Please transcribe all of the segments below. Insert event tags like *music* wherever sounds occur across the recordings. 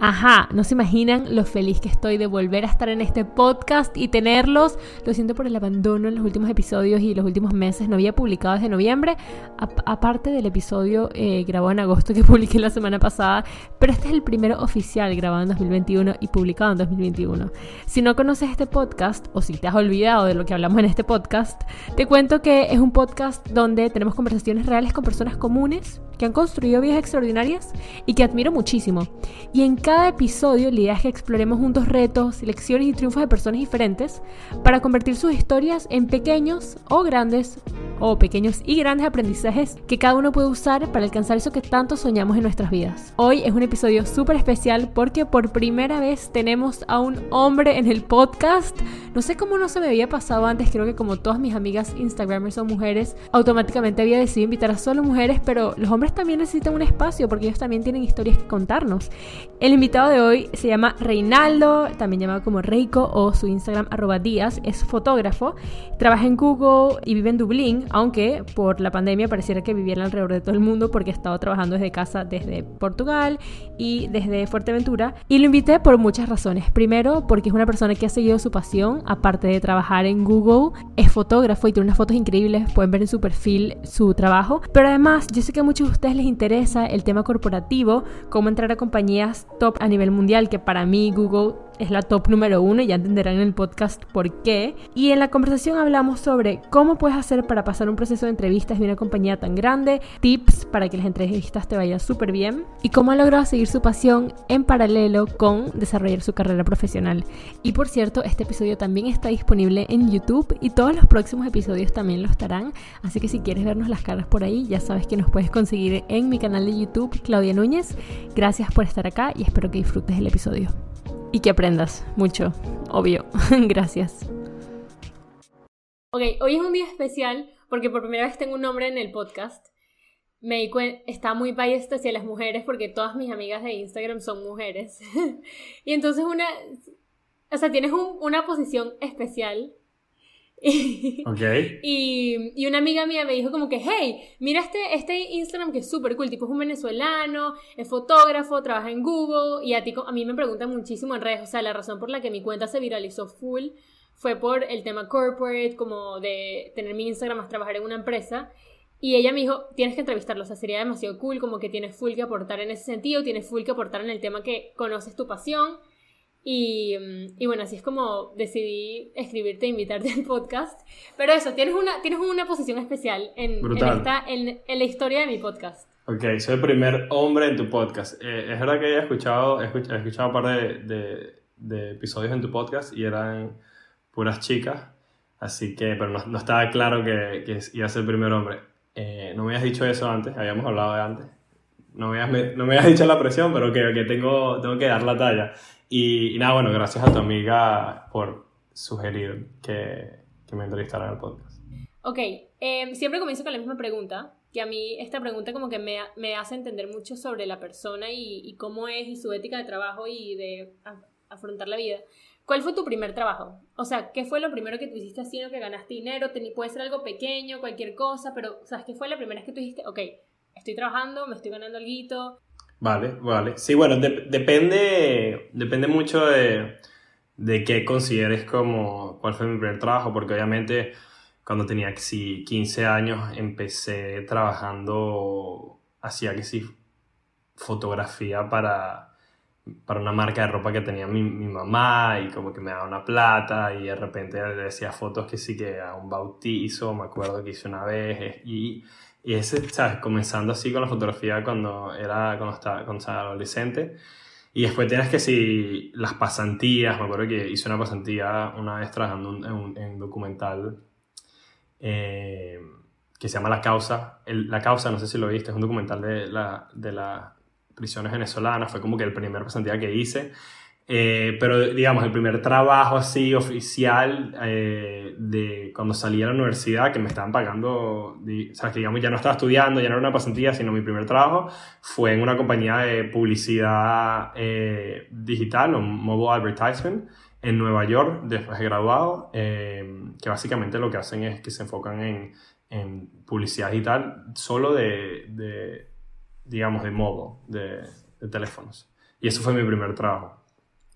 Ajá, no se imaginan lo feliz que estoy de volver a estar en este podcast y tenerlos. Lo siento por el abandono en los últimos episodios y los últimos meses. No había publicado desde noviembre, aparte del episodio eh, grabado en agosto que *laughs* publiqué la semana pasada. Pero este es el primero oficial grabado en 2021 y publicado en 2021. Si no conoces este podcast o si te has olvidado de lo que hablamos en este podcast, te cuento que es un podcast donde tenemos conversaciones reales con personas comunes que han construido vidas extraordinarias y que admiro muchísimo. Y en cada episodio la idea es que exploremos juntos retos, lecciones y triunfos de personas diferentes para convertir sus historias en pequeños o grandes o pequeños y grandes aprendizajes que cada uno puede usar para alcanzar eso que tanto soñamos en nuestras vidas. Hoy es un episodio súper especial porque por primera vez tenemos a un hombre en el podcast. No sé cómo no se me había pasado antes, creo que como todas mis amigas Instagramers son mujeres, automáticamente había decidido invitar a solo mujeres, pero los hombres también necesitan un espacio porque ellos también tienen historias que contarnos. El invitado de hoy se llama Reinaldo, también llamado como Reiko o su Instagram arroba díaz, es fotógrafo, trabaja en Google y vive en Dublín, aunque por la pandemia pareciera que viviera alrededor de todo el mundo porque ha estado trabajando desde casa desde Portugal y desde Fuerteventura. Y lo invité por muchas razones. Primero, porque es una persona que ha seguido su pasión, aparte de trabajar en Google, es fotógrafo y tiene unas fotos increíbles, pueden ver en su perfil su trabajo. Pero además, yo sé que muchos ustedes les interesa el tema corporativo, cómo entrar a compañías top a nivel mundial, que para mí Google es la top número uno y ya entenderán en el podcast por qué. Y en la conversación hablamos sobre cómo puedes hacer para pasar un proceso de entrevistas de una compañía tan grande, tips para que las entrevistas te vayan súper bien y cómo ha logrado seguir su pasión en paralelo con desarrollar su carrera profesional. Y por cierto, este episodio también está disponible en YouTube y todos los próximos episodios también lo estarán. Así que si quieres vernos las caras por ahí, ya sabes que nos puedes conseguir en mi canal de YouTube, Claudia Núñez. Gracias por estar acá y espero que disfrutes el episodio y que aprendas mucho, obvio. *laughs* Gracias. Ok, hoy es un día especial porque por primera vez tengo un nombre en el podcast. Me di está muy biased hacia las mujeres porque todas mis amigas de Instagram son mujeres. *laughs* y entonces una, o sea, tienes una posición especial *laughs* okay. y, y, una amiga mía me dijo como que, hey, mira este, este Instagram que es súper cool, tipo es un venezolano, es fotógrafo, trabaja en Google y a ti, a mí me preguntan muchísimo en redes, o sea, la razón por la que mi cuenta se viralizó full fue por el tema corporate, como de tener mi Instagram más trabajar en una empresa. Y ella me dijo, tienes que entrevistarlo, o sea, sería demasiado cool, como que tienes full que aportar en ese sentido, tienes full que aportar en el tema que conoces tu pasión y, y, bueno, así es como decidí escribirte e invitarte *laughs* al podcast. Pero eso, tienes una, tienes una posición especial en, en, esta, en, en, la historia de mi podcast. Ok, soy el primer hombre en tu podcast. Eh, es verdad que he escuchado, he escuchado, un par de, de, de, episodios en tu podcast y eran puras chicas. Así que, pero no, no estaba claro que, que, iba a ser el primer hombre. Eh, no me habías dicho eso antes, habíamos hablado de antes. No me habías, no me habías dicho la presión, pero que, que tengo, tengo que dar la talla. Y, nada, bueno, gracias a tu amiga por sugerir que, que me entrevistara en el podcast. Ok, em, siempre comienzo con la misma pregunta, que a mí esta pregunta como que me, me hace entender mucho sobre la persona y, y, cómo es y su ética de trabajo y de afrontar la vida. ¿Cuál fue tu primer trabajo? O sea, ¿qué fue lo primero que tú hiciste haciendo que ganaste dinero? puede ser algo pequeño, cualquier cosa, pero, ¿sabes qué fue la primera vez que tú dijiste, ok, estoy trabajando, me estoy ganando algo, Vale, vale. Sí, bueno, depende, depende mucho de, de qué consideres como cuál fue mi primer trabajo, porque obviamente cuando tenía sí, 15 años empecé trabajando, hacía que sí, fotografía para, para una marca de ropa que tenía mi, mi, mamá y como que me daba una plata y de repente le decía fotos que sí que a un bautizo, me acuerdo que hice una vez y y ese, ¿sabes? Comenzando así con la fotografía cuando era, cuando estaba, cuando estaba adolescente. Y después tienes que si las pasantías, me acuerdo que hice una pasantía una vez trabajando en un, documental eh, que se llama La Causa. la Causa, no sé si lo viste, es un documental de, la, de las prisiones venezolanas. Fue como que el primer pasantía que hice. Eh, pero digamos, el primer trabajo así oficial eh, de cuando salí a la universidad, que me estaban pagando, o sea, que digamos ya no estaba estudiando, ya no era una pasantía, sino mi primer trabajo, fue en una compañía de publicidad eh, digital, o mobile advertisement, en Nueva York, después de graduado, que básicamente lo que hacen es que se enfocan en, en publicidad digital solo de, de, digamos, de modo, de, de teléfonos. Y eso fue mi primer trabajo.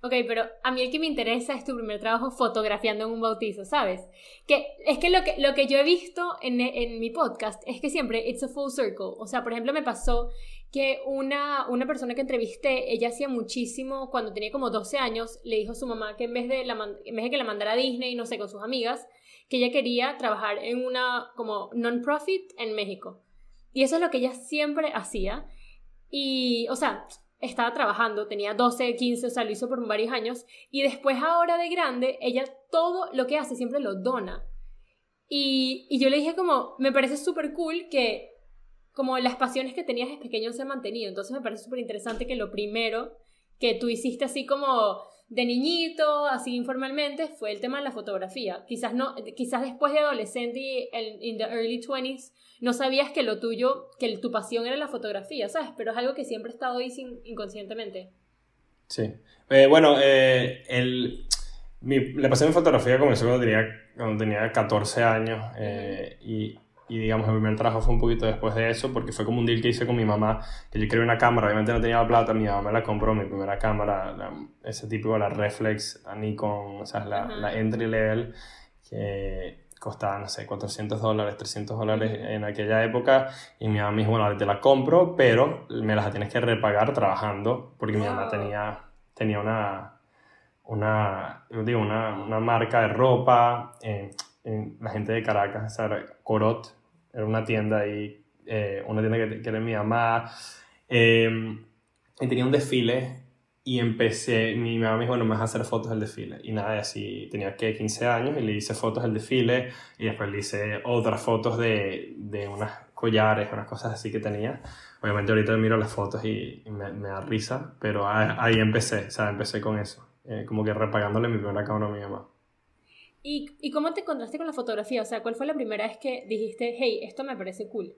Ok, pero a mí el que me interesa es tu primer trabajo fotografiando en un bautizo, ¿sabes? Que es que lo que, lo que yo he visto en, en mi podcast es que siempre it's a full circle. O sea, por ejemplo, me pasó que una, una persona que entrevisté, ella hacía muchísimo, cuando tenía como 12 años, le dijo a su mamá que en vez de, la, en vez de que la mandara a Disney, no sé, con sus amigas, que ella quería trabajar en una como non-profit en México. Y eso es lo que ella siempre hacía. Y, o sea, estaba trabajando, tenía 12, 15, o sea, lo hizo por varios años, y después ahora de grande, ella todo lo que hace siempre lo dona. Y, y yo le dije como, me parece súper cool que como las pasiones que tenías de pequeño se han mantenido, entonces me parece súper interesante que lo primero que tú hiciste así como de niñito, así informalmente, fue el tema de la fotografía. Quizás no, quizás después de adolescente y en the early 20s no sabías que lo tuyo, que tu pasión era la fotografía, ¿sabes? Pero es algo que siempre ha estado ahí sin, inconscientemente. Sí. Eh, bueno, eh, el, mi, la pasión en fotografía comenzó cuando tenía, cuando tenía 14 años eh, y, y, digamos, el primer trabajo fue un poquito después de eso porque fue como un deal que hice con mi mamá, que yo quería una cámara, obviamente no tenía la plata, mi mamá me la compró, mi primera cámara, ese tipo, la Reflex, la Nikon, o sea, la, la entry level, que costaba, no sé, 400 dólares, 300 dólares en aquella época. Y mi mamá me dijo, bueno, te la compro, pero me las tienes que repagar trabajando, porque mi mamá tenía, tenía una, una, digo, una, una marca de ropa, en la gente de Caracas, Corot, era una tienda ahí, eh, una tienda que, que, era mi mamá, eh, y tenía un desfile y empecé, mi mamá me dijo, bueno, me vas a hacer fotos del desfile. Y nada, así tenía que 15 años y le hice fotos del desfile y después le hice otras fotos de, de unas collares, unas cosas así que tenía. Obviamente ahorita miro las fotos y, me, me, da risa, pero ahí, empecé, o sea, empecé con eso, eh, como que repagándole mi primera cámara a mi mamá. ¿Y, ¿Y cómo te encontraste con la fotografía? O sea, ¿cuál fue la primera vez que dijiste, hey, esto me parece cool,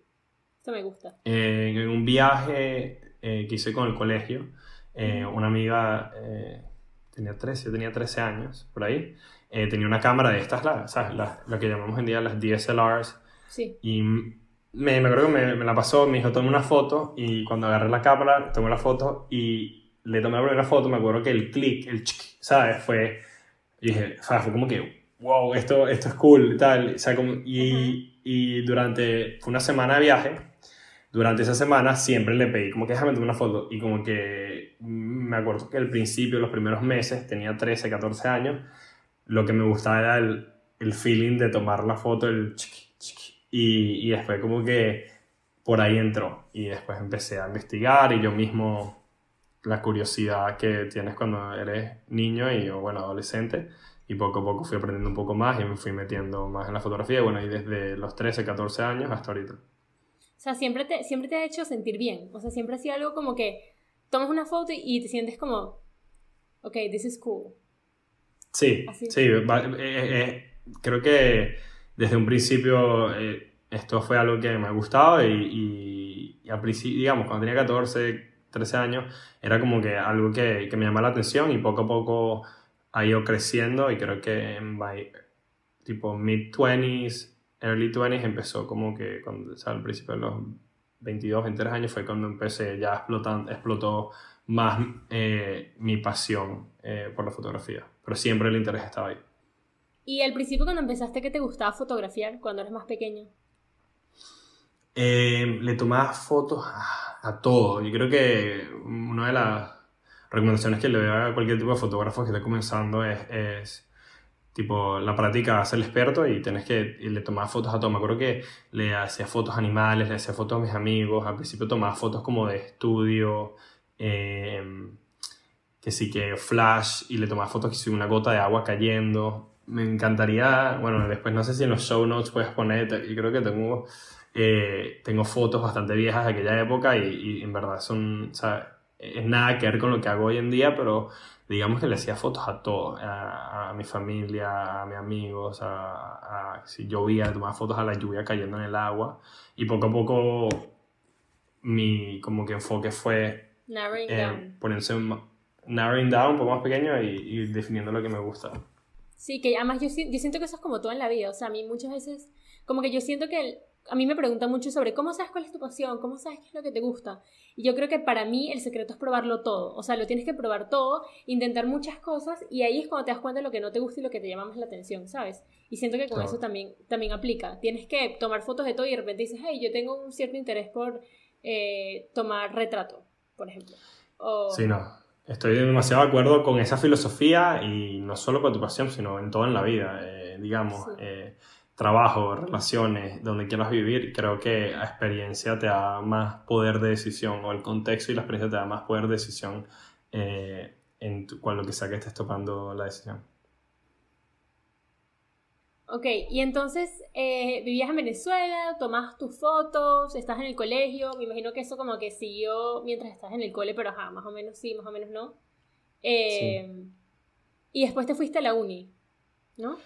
esto me gusta? Eh, en un viaje eh, que hice con el colegio, eh, una amiga eh, tenía 13, yo tenía 13 años, por ahí, eh, tenía una cámara de estas, la, ¿sabes? La, lo que llamamos en día las DSLRs. Sí. Y me, me acuerdo que me, me, la pasó, me dijo, toma una foto, y cuando agarré la cámara, tomé la foto, y le tomé la primera foto, me acuerdo que el clic, el chic, ¿sabes? Fue, y dije, ¿sabes? Fue como que, wow, esto, esto es cool, tal, o sea, como, y, y durante, fue una semana de viaje, durante esa semana siempre le pedí como que déjame tomar una foto y como que me acuerdo que al principio, los primeros meses, tenía 13, 14 años, lo que me gustaba era el, el feeling de tomar la foto, el chiqui, chiqui, y, y después como que por ahí entró y después empecé a investigar y yo mismo la curiosidad que tienes cuando eres niño y o bueno adolescente y poco a poco fui aprendiendo un poco más y me fui metiendo más en la fotografía y bueno y desde los 13, 14 años hasta ahorita. O sea, siempre te, siempre te ha hecho sentir bien. O sea, siempre ha sido algo como que tomas una foto y te sientes como, ok, this is cool. Sí, sí, eh, eh, eh, creo que desde un principio esto fue algo que me ha gustado y, y, y, al principio, digamos, cuando tenía 14, 13 años, era como que algo que, que me llamaba la atención y poco a poco ha ido creciendo y creo que en my, tipo mid-20s, early 20s empezó como que, cuando, o sea, al principio de los 22, 23 años fue cuando empecé ya explotando, explotó más eh, mi pasión eh, por la fotografía. Pero siempre el interés estaba ahí. ¿Y al principio cuando empezaste que te gustaba fotografiar cuando eras más pequeño? Eh, le tomaba fotos a, a, todo. Yo creo que una de las recomendaciones que le doy a cualquier tipo de fotógrafo que esté comenzando es, es Tipo, la práctica hace el experto y tienes que y le tomar fotos a todo. Me acuerdo que le hacía fotos a animales, le hacía fotos a mis amigos. Al principio tomaba fotos como de estudio, eh, que sí que flash, y le tomaba fotos que si una gota de agua cayendo. Me encantaría, bueno, después no sé si en los show notes puedes poner, y creo que tengo, eh, tengo fotos bastante viejas de aquella época y, y en verdad son, o sea, es nada que ver con lo que hago hoy en día, pero digamos que le hacía fotos a todo, a, mi familia, a mis amigos, a, si llovía, tomaba fotos a la lluvia cayendo en el agua y poco a poco mi como que enfoque fue narrowing eh, down. ponerse un, narrowing down un poco más pequeño y, definiendo lo que me gusta. Sí, que además yo, yo siento que eso es como todo en la vida, o sea, a mí muchas veces, como que yo siento que a mí me preguntan mucho sobre cómo sabes cuál es tu pasión, cómo sabes qué es lo que te gusta. Y yo creo que para mí el secreto es probarlo todo. O sea, lo tienes que probar todo, intentar muchas cosas y ahí es cuando te das cuenta de lo que no te gusta y lo que te llama más la atención, ¿sabes? Y siento que con eso también, también aplica. Tienes que tomar fotos de todo y de repente dices, hey, yo tengo un cierto interés por eh, tomar retrato, por ejemplo. Sí, no. Estoy demasiado de acuerdo con esa filosofía y no solo con tu pasión, sino en todo en la vida, eh, digamos. Eh, trabajo, relaciones, donde quieras vivir, creo que la experiencia te da más poder de decisión, o el contexto y la experiencia te da más poder de decisión eh, en lo que sea que estés tomando la decisión. Ok, y entonces eh, vivías en Venezuela, tomas tus fotos, estás en el colegio, me imagino que eso como que siguió mientras estás en el cole, pero ajá, más o menos sí, más o menos no. Eh, y después te fuiste a la uni, ¿no?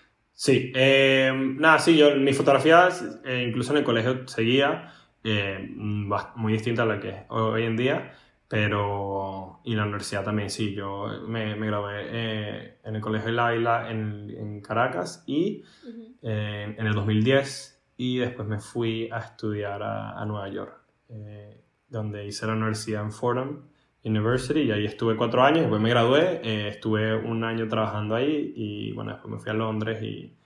Sí, eh, nada, sí, yo mi fotografía, eh, incluso en el colegio seguía, eh, muy distinta a la que es hoy en día, pero y la universidad también, sí, yo me, me gradué en el colegio de Laila en, en Caracas y en el 2010 y después me fui a estudiar a, a Nueva York, donde hice la universidad en Fordham University y ahí estuve cuatro años, después me gradué, eh, estuve un año trabajando ahí y bueno, después me fui a Londres y,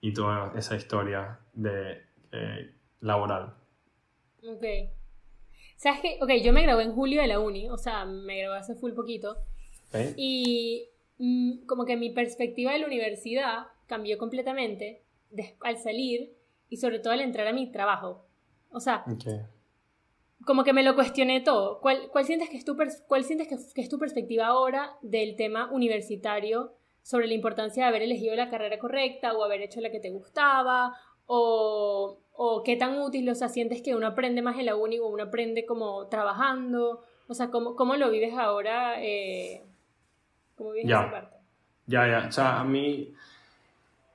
y toda esa historia de eh, laboral. Ok. ¿Sabes qué? Ok, yo me gradué en julio de la uni, o sea, me gradué hace full poquito. Y mm, como que mi perspectiva de la universidad cambió completamente al salir y sobre todo al entrar a mi trabajo. O sea, como que me lo cuestioné todo. ¿Cuál, cuál sientes, que es, tu cuál sientes que, es tu perspectiva ahora del tema universitario sobre la importancia de haber elegido la carrera correcta o haber hecho la que te gustaba? O, o qué tan útil, o sea, sientes que uno aprende más en la uni o uno aprende como trabajando? O sea, ¿cómo, cómo lo vives ahora? Eh, ¿Cómo vives ya. esa parte? Ya, ya. O sea, a mí,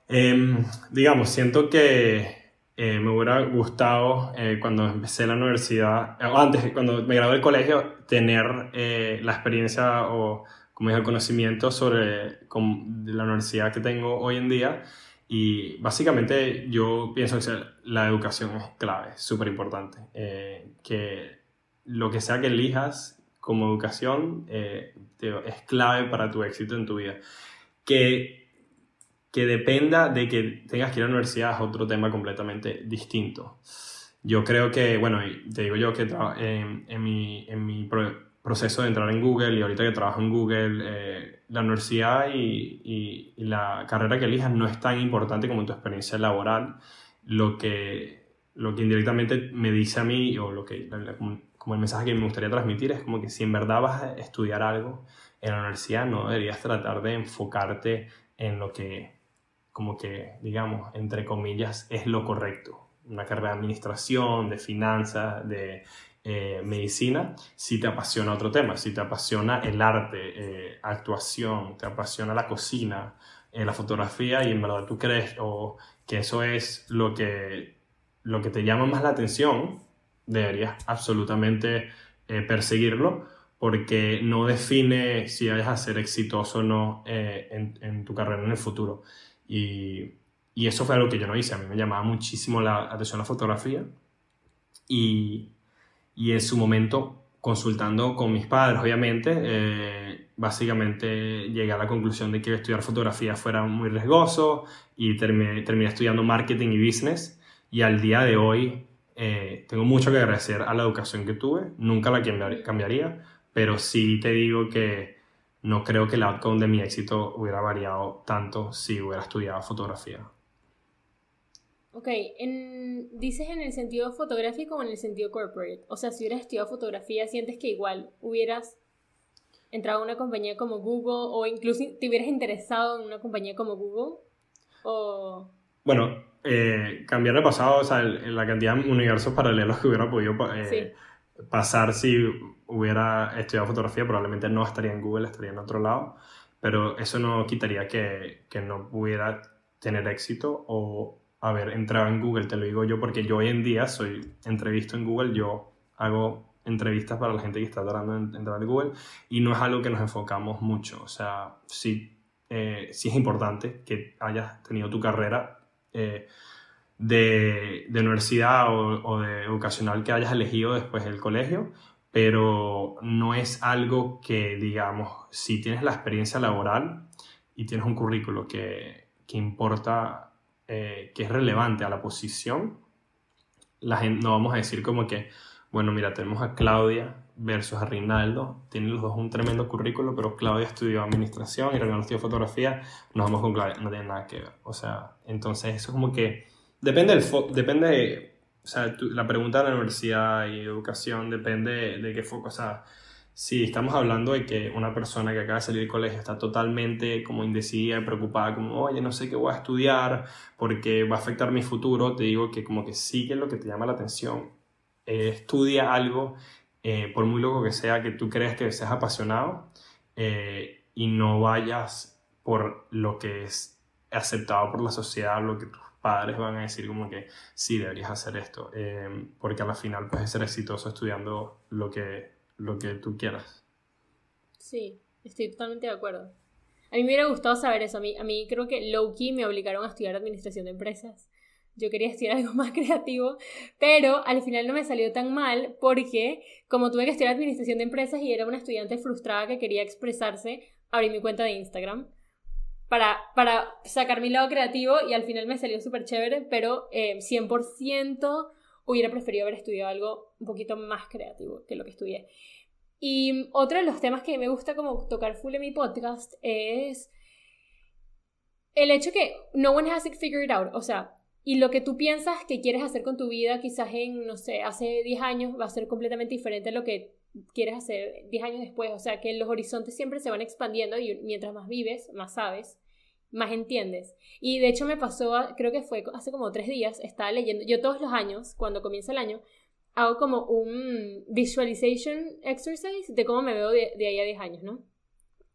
em, digamos, siento que eh, me hubiera gustado eh, cuando empecé la universidad, o antes, cuando me gradué del colegio, tener eh, la experiencia o, como dije, el conocimiento sobre la universidad que tengo hoy en día. Y básicamente yo pienso que la educación es clave, súper importante. que lo que sea que elijas como educación es clave para tu éxito en tu vida. Que que dependa de que tengas que ir a la universidad es otro tema completamente distinto. Yo creo que, bueno, te digo yo que en, en, mi, en mi proceso de entrar en Google y ahorita que trabajo en Google, eh, la universidad y, y, la carrera que elijas no es tan importante como tu experiencia laboral. Lo que, lo que indirectamente me dice a mí, o lo que, como el mensaje que me gustaría transmitir, es como que si en verdad vas a estudiar algo en la universidad, no deberías tratar de enfocarte en lo que como que, digamos, entre comillas, es lo correcto. Una carrera de administración, de finanzas, de eh, medicina, si te apasiona otro tema, si te apasiona el arte, eh, actuación, te apasiona la cocina, eh, la fotografía y en verdad tú crees o que eso es lo que, lo que te llama más la atención, deberías absolutamente perseguirlo porque no define si vayas a ser exitoso o no en, en tu carrera en el futuro. Y, y, eso fue algo que yo no hice. A mí me llamaba muchísimo la atención la fotografía. Y, y en su momento, consultando con mis padres, obviamente, eh, básicamente llegué a la conclusión de que estudiar fotografía fuera muy riesgoso y terminé, terminé estudiando marketing y business. Y al día de hoy eh, tengo mucho que agradecer a la educación que tuve. Nunca la cambiaría, pero sí te digo que no creo que el outcome de mi éxito hubiera variado tanto si hubiera estudiado fotografía. Ok, dices en el sentido fotográfico o en el sentido corporate. O sea, si hubieras estudiado fotografía, ¿sientes que igual hubieras entrado a una compañía como Google o incluso te hubieras interesado en una compañía como Google? O... Bueno, eh, cambiar de pasado, o sea, la cantidad de universos paralelos que hubiera podido eh, pasar si hubiera estudiado fotografía, probablemente no estaría en Google, estaría en otro lado, pero eso no quitaría que, que no pudiera tener éxito o haber entrado en Google, te lo digo yo, porque yo hoy en día soy entrevisto en Google, yo hago entrevistas para la gente que está tratando de entrar en Google y no es algo que nos enfocamos mucho, o sea, sí, eh, sí es importante que hayas tenido tu carrera. Eh, de, de universidad o, o, de educacional que hayas elegido después del colegio, pero no es algo que, digamos, si tienes la experiencia laboral y tienes un currículo que, que importa, eh, que es relevante a la posición, la gente, no vamos a decir como que, bueno, mira, tenemos a Claudia versus a Rinaldo, tienen los dos un tremendo currículo, pero Claudia estudió administración y Rinaldo estudió fotografía, nos vamos con Claudia, no tiene nada que ver. O sea, entonces eso es como que depende del depende de, o sea, la pregunta de la universidad y educación depende de, qué foco, o sea, si estamos hablando de que una persona que acaba de salir del colegio está totalmente como indecidida y preocupada, como, oye, no sé qué voy a estudiar porque va a afectar mi futuro, te digo que como que sigue lo que te llama la atención, eh, estudia algo eh, por muy loco que sea, que tú creas que seas apasionado eh, y no vayas por lo que es aceptado por la sociedad, lo que tus padres van a decir como que sí, deberías hacer esto, eh, porque a la final puedes ser exitoso estudiando lo que, lo que tú quieras. Sí, estoy totalmente de acuerdo. A mí me hubiera gustado saber eso. A mí, a mí creo que low-key me obligaron a estudiar administración de empresas yo quería estudiar *laughs* algo más creativo, pero al final no me salió tan mal porque como tuve que estudiar administración de empresas y era una estudiante frustrada que quería expresarse, abrí mi cuenta de Instagram para, para sacar mi lado creativo y al final me salió súper chévere, pero 100% eh, hubiera preferido haber estudiado algo un poquito más creativo que lo que estudié. Y otro de los temas que me gusta como tocar full en mi podcast es el hecho que no one has it figured out, o sea, y lo que tú piensas que quieres hacer con tu vida, quizás en, no sé, hace 10 años va a ser completamente diferente a lo que quieres hacer 10 años después. O sea, que los horizontes siempre se van expandiendo y mientras más vives, más sabes, más entiendes. Y de hecho me pasó, creo que fue hace como 3 días, estaba leyendo, yo todos los años, cuando comienza el año, hago como un visualization exercise de cómo me veo de, de ahí a 10 años, ¿no?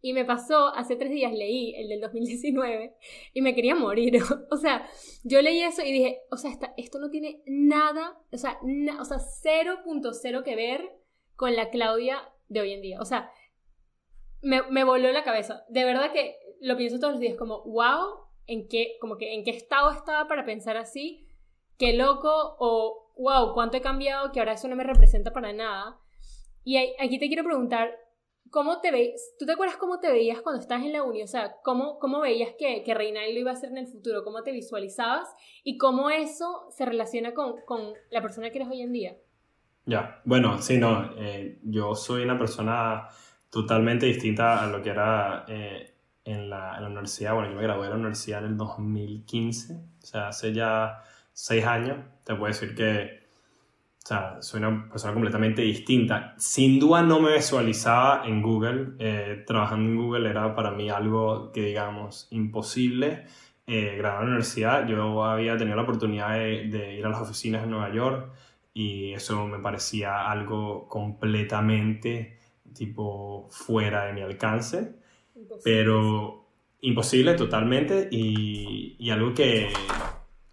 Y me pasó, hace tres días leí el del 2019 y me quería morir. *laughs* o sea, yo leí eso y dije, o sea, esto no tiene nada, o sea, o sea, 0.0 que ver con la Claudia de hoy en día. O sea, me, me, voló la cabeza. De verdad que lo pienso todos los días como, wow, en qué, como que en qué estado estaba para pensar así, qué loco, o wow, cuánto he cambiado, que ahora eso no me representa para nada. Y aquí te quiero preguntar, ¿Cómo te ves? ¿Tú te acuerdas cómo te veías cuando estabas en la uni? O sea, ¿cómo, cómo veías que, que Reinaldo iba a ser en el futuro? ¿Cómo te visualizabas? ¿Y cómo eso se relaciona con, con la persona que eres hoy en día? Ya, bueno, sí, no. Eh, yo soy una persona totalmente distinta a lo que era eh, en, la, en, la, universidad. Bueno, yo me gradué de la universidad en el 2015, o sea, hace ya seis años. Te puedo decir que o sea, soy una persona completamente distinta. Sin duda no me visualizaba en Google. Eh, trabajando en Google era para mí algo que, digamos, imposible. Eh, graduado en la universidad, yo había tenido la oportunidad de, ir a las oficinas en Nueva York y eso me parecía algo completamente tipo fuera de mi alcance. Pero imposible totalmente y, y algo que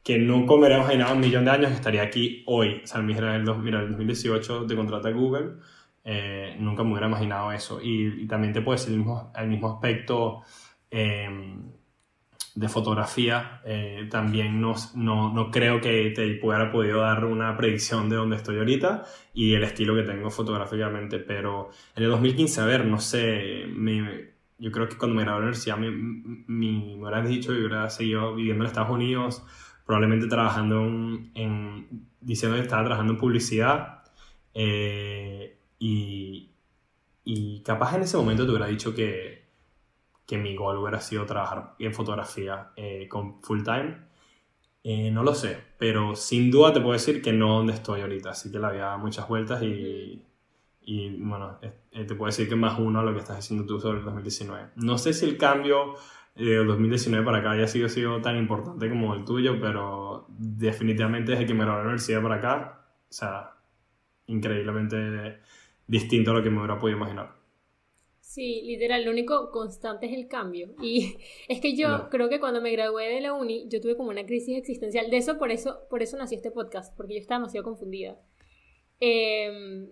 que nunca me hubiera imaginado un millón de años estaría aquí hoy. O sea, mira, el, mira, el 2018 te contrata Google, eh, nunca me hubiera imaginado eso. Y, también te puedo decir el mismo, el mismo aspecto em, de fotografía. Eh, también no, no, no, creo que te hubiera podido dar una predicción de dónde estoy ahorita y el estilo que tengo fotográficamente. Pero en el 2015, a ver, no sé, yo creo que cuando me gradué de la universidad me, me, me dicho que hubiera seguido viviendo en Estados Unidos probablemente trabajando en, diciendo que estaba trabajando en publicidad eh, y, y, capaz en ese momento te hubiera dicho que, que mi goal hubiera sido trabajar en fotografía eh, con full time. Eh, no lo sé, pero sin duda te puedo decir que no donde estoy ahorita, así que la había dado muchas vueltas y, y bueno, te puedo decir que más uno a lo que estás diciendo tú sobre el 2019. No sé si el cambio de 2019 para acá haya sido, sido tan importante como el tuyo, pero definitivamente desde que me gradué la universidad para acá, o sea, increíblemente distinto a lo que me hubiera podido imaginar. Sí, literal, lo único constante es el cambio. Y *laughs* es que yo creo que cuando me gradué de la uni, yo tuve como una crisis existencial. De eso, por eso, por eso nació este podcast, porque yo estaba demasiado confundida. Eh,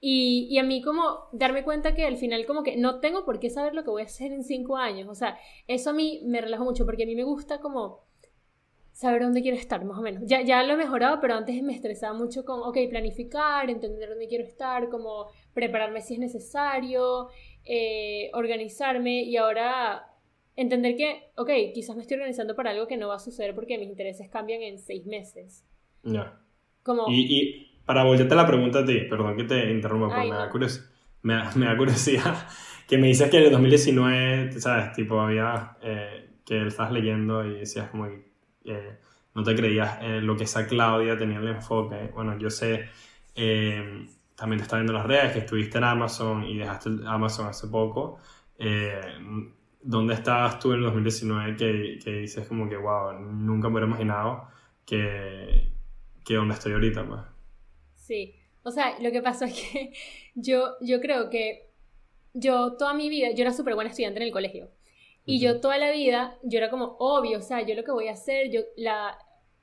y, y, a mí como darme cuenta que al final como que no tengo por qué saber lo que voy a hacer en cinco años. O sea, eso a mí me relaja mucho porque a mí me gusta como saber dónde quiero estar, más o menos. Ya, ya lo he mejorado, pero antes me estresaba mucho con, ok, planificar, entender dónde quiero estar, como prepararme si es necesario, eh, organizarme y ahora entender que, ok, quizás me estoy organizando para algo que no va a suceder porque mis intereses cambian en seis meses. Ya. Como... Y, y, para volverte a la pregunta a ti, perdón que te interrumpa, pero me, da me, da curiosidad *laughs* que me dices que en el 2019, ¿sabes? Tipo, había eh, que estás leyendo y decías como que eh, no te creías en lo que esa Claudia tenía el enfoque. Bueno, yo sé, eh, también te está viendo las redes, que estuviste en Amazon y dejaste Amazon hace poco. ¿Dónde estabas tú en el 2019 que, que, dices como que, wow, nunca me hubiera imaginado que, que donde estoy ahorita, pues? Sí, o sea, lo que pasó es que *laughs* yo, yo creo que yo toda mi vida, yo era súper buena estudiante en el colegio. Y yo toda la vida, yo era como obvio, o sea, yo lo que voy a hacer, yo la,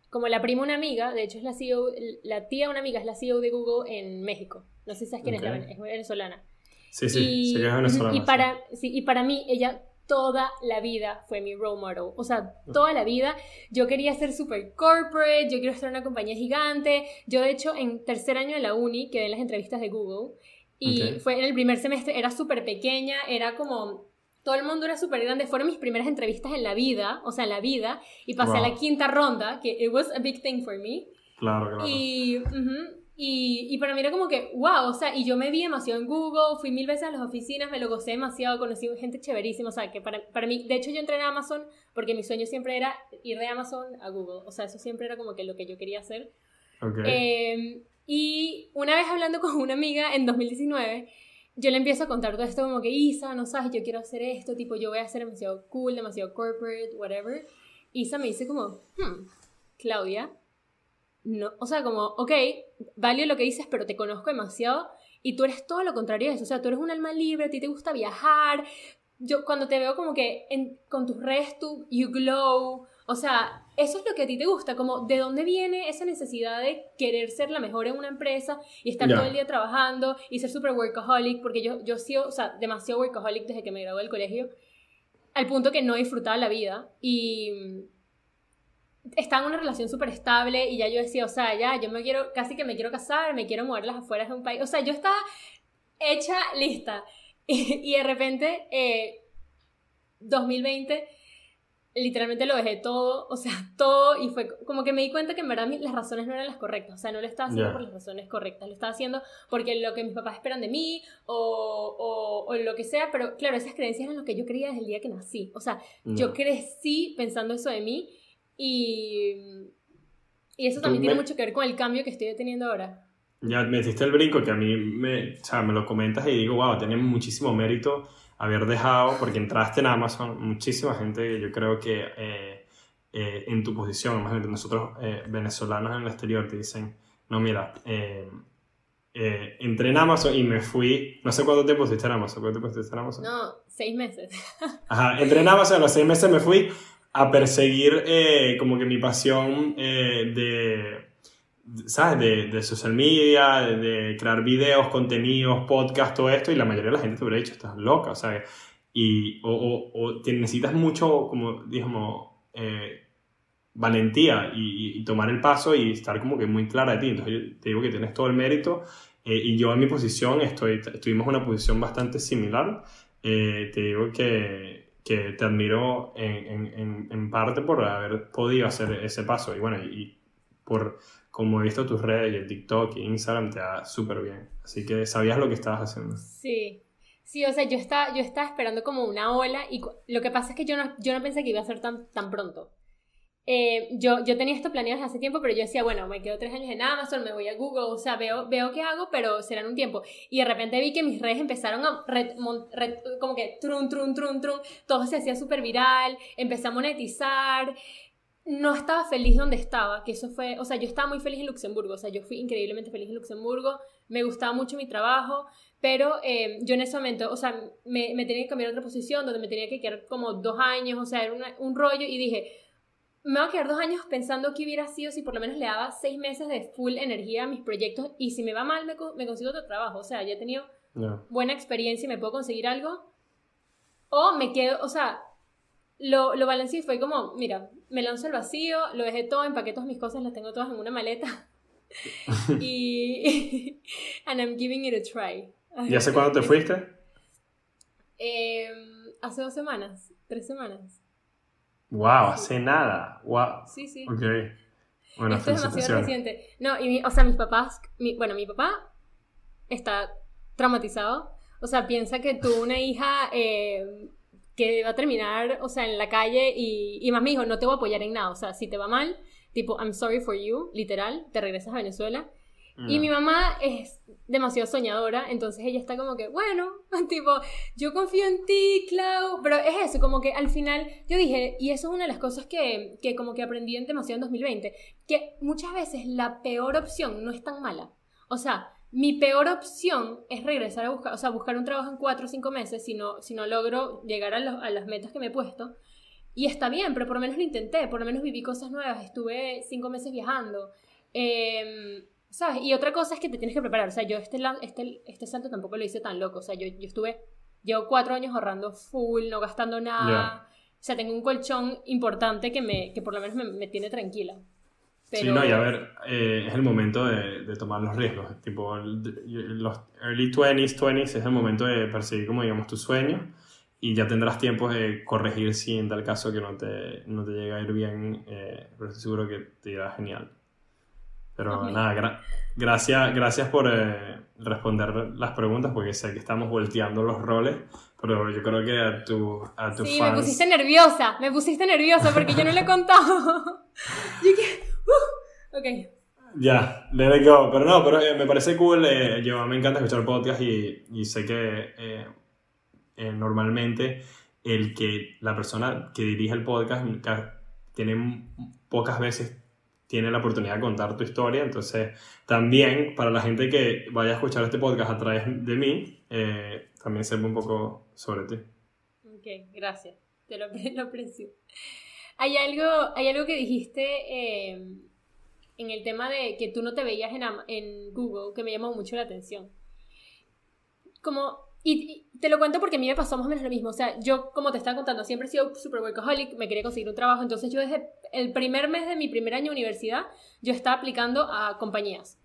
como la prima una amiga, de hecho es la CEO, la tía una amiga es la CEO de Google en México. No sé si sabes quién es, la, es venezolana. Sí, sí, y, es venezolana. Y para, sí, y para mí, ella toda la vida fue mi role model. O sea, toda la vida yo quería ser super corporate, yo quiero estar en una compañía gigante. Yo, de hecho, en tercer año de la uni quedé en las entrevistas de Google. Y fue en el primer semestre, era súper pequeña, era como todo el mundo era súper grande. Fueron mis primeras entrevistas en la vida, o sea, en la vida. Y pasé a la quinta ronda, que it was a big thing for me. Claro, claro. Y, y, y, para mí era como que, wow, o sea, y yo me vi demasiado en Google, fui mil veces a las oficinas, me lo gocé demasiado, conocí gente chéverísima, o sea, que para, para mí, de hecho yo entré en Amazon porque mi sueño siempre era ir de Amazon a Google, o sea, eso siempre era como que lo que yo quería hacer. Okay. Eh, y una vez hablando *laughs* con una amiga en 2019, yo le empiezo a contar todo esto como que, Isa, no sabes, yo quiero hacer esto, tipo, yo voy a ser demasiado cool, demasiado corporate, whatever. Isa me dice como, hmm, Claudia, no, o sea, como, ok, vale lo que dices, pero te conozco demasiado y tú eres todo lo contrario de eso, o sea, tú eres un alma libre, a ti te gusta viajar, yo cuando te veo como que con tus redes tú, you glow, o sea, eso es lo que a ti te gusta, como de dónde viene esa necesidad de querer ser la mejor en una empresa y estar todo el día trabajando y ser super workaholic, porque yo, yo he sido, o sea, demasiado workaholic desde que me gradué del colegio, al punto que no disfrutaba la vida y estaba en una relación súper estable y ya yo decía, o sea, ya, yo me quiero, casi que me quiero casar, me quiero mover las afueras de un país. O sea, yo estaba hecha lista. *laughs* Y, de repente, eh, 2020, literalmente lo dejé todo, o sea, *laughs* todo, y fue como que me di cuenta que en verdad las razones no eran las correctas. O sea, no lo estaba haciendo por las razones correctas, lo estaba haciendo porque lo que mis papás esperan de mí o, o, o, lo que sea, pero claro, esas creencias eran lo que yo creía desde el día que nací. O sea, yo crecí pensando eso de mí y, y eso también tiene mucho que ver con el cambio que estoy teniendo ahora. Ya me hiciste el brinco que a mí me, o sea, me lo comentas y digo, wow, tiene muchísimo mérito haber dejado, porque entraste en Amazon, muchísima gente, yo creo que eh, eh, en tu posición, más nosotros eh, venezolanos en el exterior te dicen, no, mira, entré en Amazon y me fui, no sé cuánto tiempo estuviste en Amazon, ¿cuánto tiempo estuviste en Amazon? No, seis meses. Ajá, entré en Amazon, a los seis meses me fui a perseguir eh, como que mi pasión eh, de, ¿sabes? De, de social media, de, crear videos, contenidos, podcast, todo esto, y la mayoría de la gente te hubiera dicho, estás loca, ¿sabes? Y, o, o, o te necesitas mucho, como, digamos, eh, valentía y, y, tomar el paso y estar como que muy clara de ti. Entonces te digo que tienes todo el mérito y yo en mi posición estoy, estuvimos en una posición bastante similar. te digo que que te admiro en, en, en, parte por haber podido hacer ese paso. Y bueno, y por como he visto tus redes y el TikTok y Instagram te da súper bien. Así que sabías lo que estabas haciendo. Sí. Sí, o sea, yo estaba, yo estaba esperando como una ola y lo que pasa es que yo no, yo no pensé que iba a ser tan, tan pronto. Eh, yo, yo tenía esto planeado desde hace tiempo, pero yo decía, bueno, me quedo tres años en Amazon, me voy a Google, o sea, veo, veo qué hago, pero será en un tiempo. Y de repente vi que mis redes empezaron a, como que, trun, trun, trun, trun, todo se hacía súper viral, empecé a monetizar. No estaba feliz donde estaba, que eso fue, o sea, yo estaba muy feliz en Luxemburgo, o sea, yo fui increíblemente feliz en Luxemburgo, me gustaba mucho mi trabajo, pero eh, yo en ese momento, o sea, me, me, tenía que cambiar a otra posición donde me tenía que quedar como dos años, o sea, era un rollo y dije, me voy a quedar dos años pensando qué hubiera sido si por lo menos le daba seis meses de full energía a mis proyectos y si me va mal me, me consigo otro trabajo. O sea, ya he tenido buena experiencia y me puedo conseguir algo. O me quedo, o sea, lo, lo balanceé y fue como, mira, me lanzo al vacío, lo dejé todo, empaqué todas mis cosas, las tengo todas en una maleta. *laughs* y. *laughs* and I'm giving it a try. ¿Y hace cuándo te fuiste? Eh, hace dos semanas, tres semanas. Wow, hace nada. Wow. Sí, sí. Ok. Bueno, Esto es demasiado reciente. No, y mi- o sea, mis papás, mi- bueno, mi papá está traumatizado. O sea, piensa que tuvo una hija eh, que va a terminar, o sea, en la calle y, y más me dijo, no te voy a apoyar en nada. O sea, si te va mal, tipo, I'm sorry for you, literal, te regresas a Venezuela. Mm. Y mi mamá es demasiado soñadora, entonces ella está como que, bueno, *laughs* tipo, yo confío en ti, Clau. Pero es eso, como que al final yo dije, y eso es una de las cosas que, que como que aprendí en demasiado en 2020, que muchas veces la peor opción no es tan mala. O sea, mi peor opción es regresar a buscar, o sea, buscar un trabajo en cuatro o cinco meses si no, si no logro llegar a, los- a las metas que me he puesto. Y está bien, pero por lo menos lo intenté, por lo menos viví cosas nuevas, estuve cinco meses viajando. Em, ¿Sabes? Y otra cosa es que te tienes que preparar. O sea, yo este, este, este salto tampoco lo hice tan loco. O sea, yo, yo estuve, llevo cuatro años ahorrando full, no gastando nada. O sea, tengo un colchón importante que, me, que por lo menos me, me tiene tranquila. Pero, Sí, no, y a ver, eh, es el momento de, de tomar los riesgos. Tipo, de- los early 20s, 20s es el momento de perseguir, como digamos, tu sueño y ya tendrás tiempo de corregir si en tal caso que no te, no te llega a ir bien, eh, pero estoy seguro que te irá genial. Pero Amén. nada, gra- gracias, gracias por eh, responder las preguntas porque sé que estamos volteando los roles, pero yo creo que a tu, a tus Sí, fans... me pusiste nerviosa. Me pusiste nerviosa porque yo no le he contado. *laughs* yo que... ok. Ya, let it go. Pero no, pero eh, me parece cool. eh, yo me encanta escuchar podcast y, y sé que eh, normalmente el que la persona que dirige el podcast ca- tiene m- pocas veces tiene la oportunidad de contar tu historia. Entonces, también para la gente que vaya a escuchar este podcast a través de mí, también sepa un poco sobre ti. Ok, gracias. Te lo, *laughs* lo aprecio. Hay algo, hay algo que dijiste eh, en el tema de que tú no te veías en, Google que me llamó mucho la atención. Como, y, y te lo cuento porque a mí me pasó más o menos lo mismo. O sea, yo, como te estaba contando, siempre he sido super workaholic, me quería conseguir un trabajo. Entonces, yo desde el primer mes de mi primer año de universidad, yo estaba aplicando a compañías.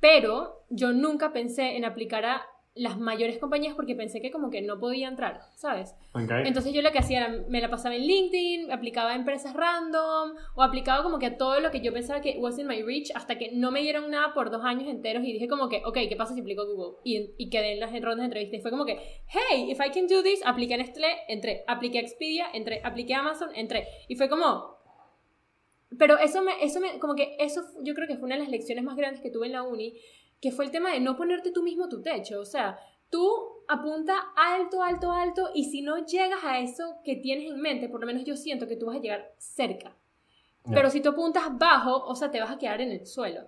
Pero yo nunca pensé en aplicar a las mayores compañías porque pensé que como que no podía entrar, ¿sabes? ¿Ok? Entonces yo lo que hacía era, me la pasaba en LinkedIn, aplicaba a empresas random, o aplicaba como que a todo lo que yo pensaba que was in my reach, hasta que no me dieron nada por dos años enteros y dije como que, ok, ¿qué pasa si aplico a Google? Y, y quedé en las rondas de entrevistas y fue como que, hey, if I can do this, apliqué a Nestlé, entré, apliqué a Expedia, entré, apliqué a Amazon, entré. Y fue como... Pero eso me, eso me, como que eso yo creo que fue una de las lecciones más grandes que tuve en la uni, que fue el tema de no ponerte tú mismo tu techo, o sea, tú apunta alto, alto, alto y si no llegas a eso que tienes en mente, por lo menos yo siento que tú vas a llegar cerca. Pero si tú apuntas bajo, o sea, te vas a quedar en el suelo.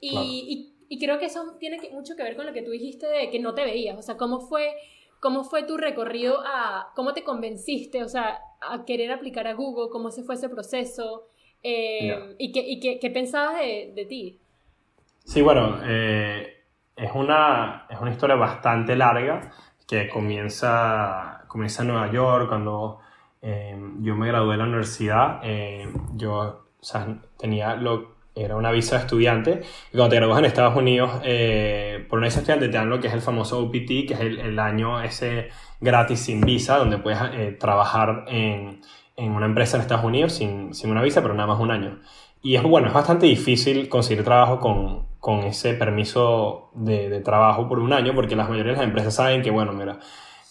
Y, Claro. y- y creo que eso tiene que- mucho que ver con lo que tú dijiste de que no te veías, o sea, cómo fue, cómo fue tu recorrido a, cómo te convenciste, o sea, a querer aplicar a Google, cómo se fue ese proceso eh, y, qué, y qué, qué pensabas de, de ti. Sí, bueno, eh, es, una, es una historia bastante larga que comienza, comienza en Nueva York, cuando eh, yo me gradué de la universidad, eh, yo tenía lo, era una visa de estudiante, y cuando te gradúas en Estados Unidos, eh, por una visa de estudiante te dan lo que es el famoso OPT, que es el, el año ese gratis sin visa, donde puedes eh, trabajar en, en una empresa en Estados Unidos sin, sin una visa, pero nada más un año. Y es bueno, es bastante difícil conseguir trabajo con, con ese permiso de, trabajo por un año, porque la mayoría de las empresas saben que, bueno, mira,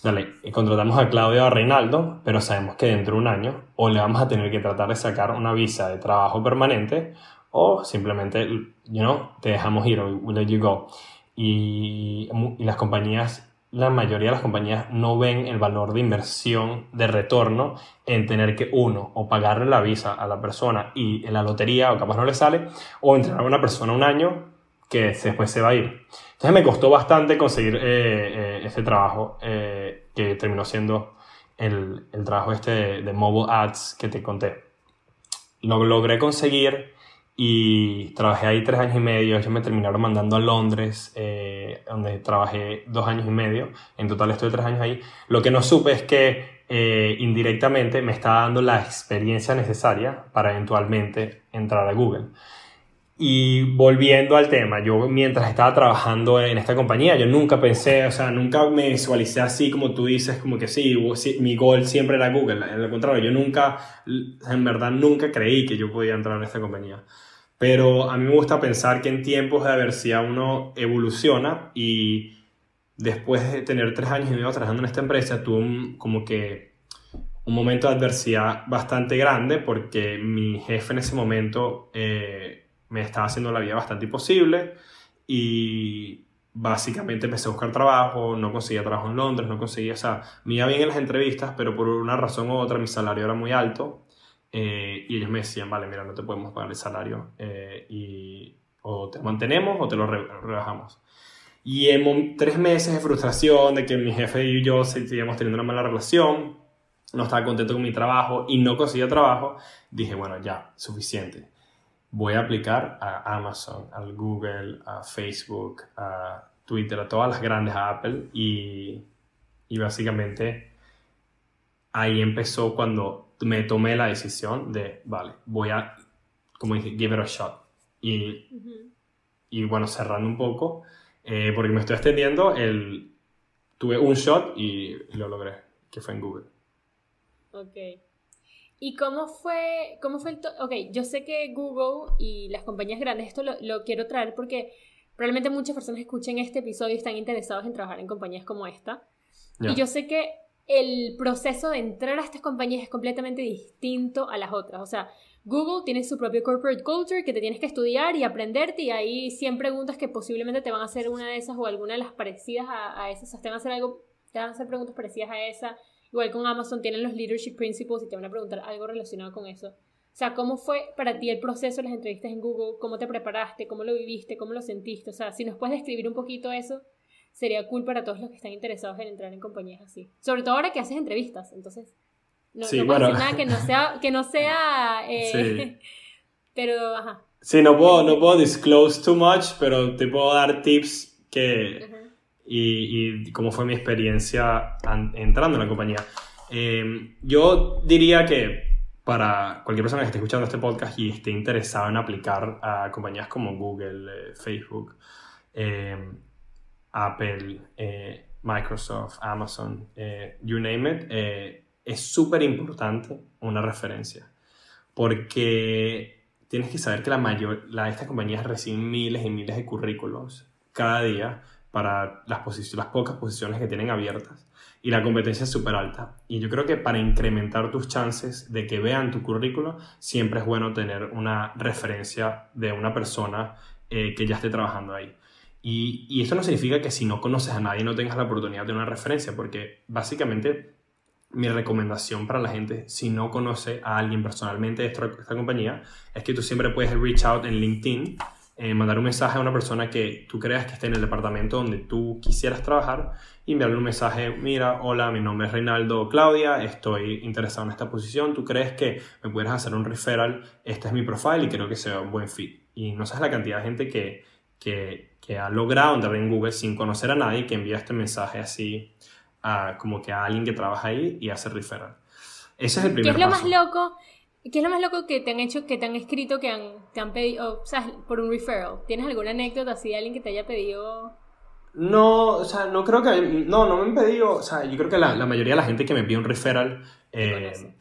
dale, contratamos a Claudio a Reinaldo, pero sabemos que dentro de un año o le vamos a tener que tratar de sacar una visa de trabajo permanente o simplemente, you know, te dejamos ir o we let you go. Y, y las compañías, la mayoría de las compañías no ven el valor de inversión, de retorno en tener que uno o pagarle la visa a la persona y en la lotería o capaz no le sale, o entrenar a una persona un año que después se va a ir. Entonces me costó bastante conseguir eh, ese trabajo eh, que terminó siendo el, el trabajo este de, de mobile ads que te conté. Lo logré conseguir y trabajé ahí tres años y medio. Ellos me terminaron mandando a Londres, eh, donde trabajé dos años y medio. En total estuve tres años ahí. Lo que no supe es que indirectamente me estaba dando la experiencia necesaria para eventualmente entrar a Google. Y volviendo al tema, yo mientras estaba trabajando en esta compañía, yo nunca pensé, o sea, nunca me visualicé así como tú dices, como que sí, mi gol siempre era Google. En lo contrario, yo nunca, en verdad, nunca creí que yo podía entrar en esta compañía. Pero a mí me gusta pensar que en tiempos de adversidad uno evoluciona y después de tener tres años y medio trabajando en esta empresa, tuve como que un momento de adversidad bastante grande porque mi jefe en ese momento... Eh, me estaba haciendo la vida bastante imposible y básicamente empecé a buscar trabajo, no conseguía trabajo en Londres, no conseguía, o sea, me iba bien en las entrevistas, pero por una razón u otra mi salario era muy alto eh, y ellos me decían, vale, mira, no te podemos pagar el salario eh, y o te mantenemos o te lo rebajamos. Y en tres meses de frustración de que mi jefe y yo seguíamos teniendo una mala relación, no estaba contento con mi trabajo y no conseguía trabajo, dije, bueno, ya, suficiente voy a aplicar a Amazon, al Google, a Facebook, a Twitter, a todas las grandes, a Apple y, y básicamente ahí empezó cuando me tomé la decisión de, vale, voy a, como dije, give it a shot. Y, y bueno, cerrando un poco, eh, porque me estoy extendiendo, el, tuve un shot y lo logré, que fue en Google. Ok. ¿Y cómo fue, cómo fue el... Ok, yo sé que Google y las compañías grandes, esto lo, lo, quiero traer porque probablemente muchas personas escuchen este episodio y están interesados en trabajar en compañías como esta. Y yo sé que el proceso de entrar a estas compañías es completamente distinto a las otras. O sea, Google tiene su propio corporate culture que te tienes que estudiar y aprenderte y hay 100 preguntas que posiblemente te van a hacer una de esas o alguna de las parecidas a, a esas. O sea, te van a hacer algo, te van a hacer preguntas parecidas a esa Igual con Amazon tienen los leadership principles y te van a preguntar algo relacionado con eso. O sea, ¿cómo fue para ti el proceso de las entrevistas en Google? ¿Cómo te preparaste? ¿Cómo lo viviste? ¿Cómo lo sentiste? O sea, si nos puedes describir un poquito eso, sería cool para todos los que están interesados en entrar en compañías así. Sobre todo ahora que haces entrevistas, entonces. No, sí, puedo decir nada que no sea, que no sea *laughs* eh, sí. *laughs* pero ajá. Sí, no puedo, no puedo disclose too much, pero te puedo dar tips que, y, cómo fue mi experiencia entrando en la compañía. Eh, yo diría que para cualquier persona que esté escuchando este podcast y esté interesado en aplicar a compañías como Google, eh, Facebook, eh, Apple, Microsoft, Amazon, you name it, es súper importante una referencia. Porque tienes que saber que la mayor, la, estas compañías reciben miles y miles de currículos cada día para las, pocas posiciones que tienen abiertas y la competencia es súper alta. Y yo creo que para incrementar tus chances de que vean tu currículo, siempre es bueno tener una referencia de una persona eh, que ya esté trabajando ahí. Y, y, esto no significa que si no conoces a nadie no tengas la oportunidad de una referencia, porque básicamente mi recomendación para la gente, si no conoce a alguien personalmente de esta, esta compañía, es que tú siempre puedes reach out en LinkedIn eh, mandar un mensaje a una persona que tú creas que esté en el departamento donde tú quisieras trabajar y enviarle un mensaje, mira, hola, mi nombre es Reinaldo Claudia, estoy interesado en esta posición, tú crees que me puedes hacer un referral, este es mi profile y creo que sea un buen fit. Y no sabes la cantidad de gente que, que, que ha logrado entrar en Google sin conocer a nadie que envía este mensaje así a, como que a alguien que trabaja ahí y hace referral. Ese es el primer ¿Qué es lo más loco? ¿Qué es lo más loco que te han hecho, que te han escrito, que han, te han pedido, o sea, por un referral? ¿Tienes alguna anécdota así de alguien que te haya pedido? No, o sea, no creo que, no, no me han pedido, o sea, yo creo que la, la mayoría de la gente que me pide un referral, eh,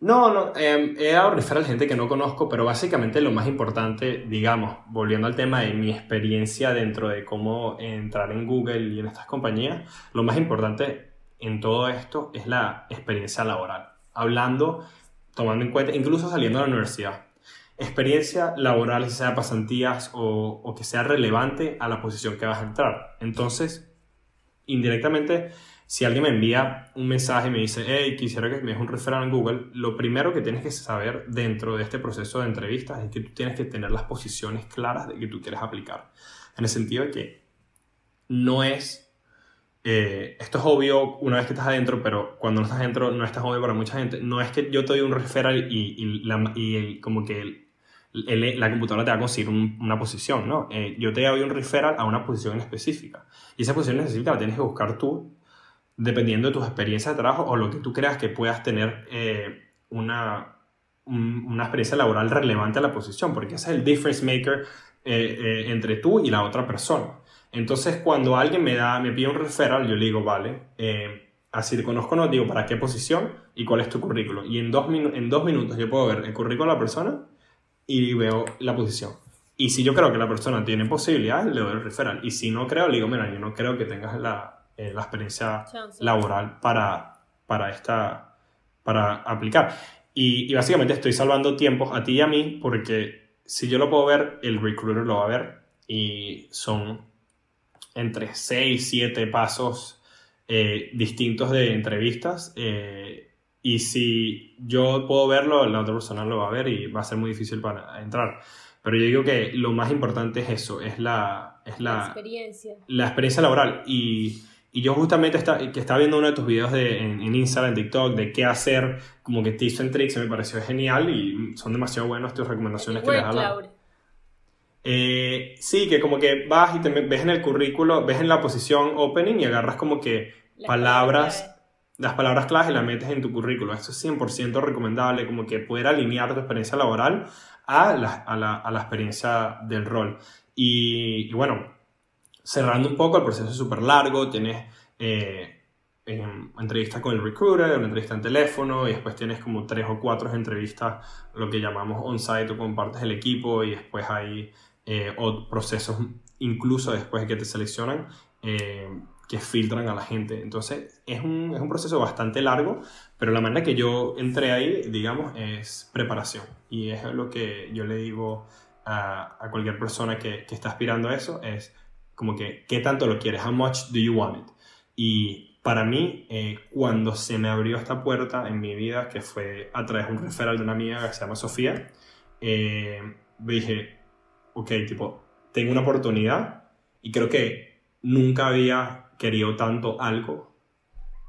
no, no, eh, he dado referral a gente que no conozco, pero básicamente lo más importante, digamos, volviendo al tema de mi experiencia dentro de cómo entrar en Google y en estas compañías, lo más importante en todo esto es la experiencia laboral. Hablando tomando en cuenta, incluso saliendo de la universidad. Experiencia laboral, si sea pasantías o, o que sea relevante a la posición que vas a entrar. Entonces, indirectamente, si alguien me envía un mensaje y me dice, hey, quisiera que me des un referral en Google, lo primero que tienes que saber dentro de este proceso de entrevistas es que tú tienes que tener las posiciones claras de que tú quieres aplicar. En el sentido de que no es eh, esto es obvio una vez que estás adentro, pero cuando no estás adentro no es tan obvio para mucha gente. No es que yo te doy un referral y, y, como que la computadora te va a conseguir una posición, ¿no? Eh, yo te doy un referral a una posición específica. Y esa posición específica la tienes que buscar tú dependiendo de tus experiencias de trabajo o lo que tú creas que puedas tener eh, una, una experiencia laboral relevante a la posición, porque ese es el difference maker eh, eh, entre tú y la otra persona. Entonces, cuando alguien me da, me pide un referral, yo le digo, vale, así te conozco, no digo para qué posición y cuál es tu currículo. Y en dos, en dos minutos yo puedo ver el currículo de la persona y veo la posición. Y si yo creo que la persona tiene posibilidades, le doy el referral. Y si no creo, le digo, mira, yo no creo que tengas la, eh, la experiencia laboral para, para, esta, para aplicar. Y, y, básicamente estoy salvando tiempos a ti y a mí porque si yo lo puedo ver, el recruiter lo va a ver y son entre 6, 7 pasos eh, distintos de entrevistas. Eh, y si yo puedo verlo, la otra persona lo va a ver y va a ser muy difícil para entrar. Pero yo digo que lo más importante es eso, es la, es la, experiencia. La experiencia laboral. Y, y yo justamente está, que estaba viendo uno de tus videos de, en, en, Instagram, en TikTok, de qué hacer, como que tips and tricks, me pareció genial y son demasiado buenas tus recomendaciones que le das. Eh, sí, que como que vas y te ves en el currículo, ves en la posición opening y agarras como que palabras, las palabras claves y las metes en tu currículo. Esto es 100% recomendable, como que poder alinear tu experiencia laboral a la, a la, a la experiencia del rol. Y, bueno, cerrando un poco, el proceso es súper largo, tienes eh, entrevistas con el recruiter, una entrevista en teléfono, y después tienes como tres o cuatro entrevistas, lo que llamamos on-site o con partes del equipo, y después hay eh, procesos incluso después de que te seleccionan. Eh, que filtran a la gente. Entonces es un, es un, proceso bastante largo, pero la manera que yo entré ahí, digamos, es preparación. Y es lo que yo le digo a, a cualquier persona que, que, está aspirando a eso, es como que, ¿qué tanto lo quieres? How much do you want it? Y para mí, eh, cuando se me abrió esta puerta en mi vida, que fue a través de un referral de una amiga que se llama Sofía, eh, dije, ok, tipo, tengo una oportunidad y creo que nunca había querido tanto algo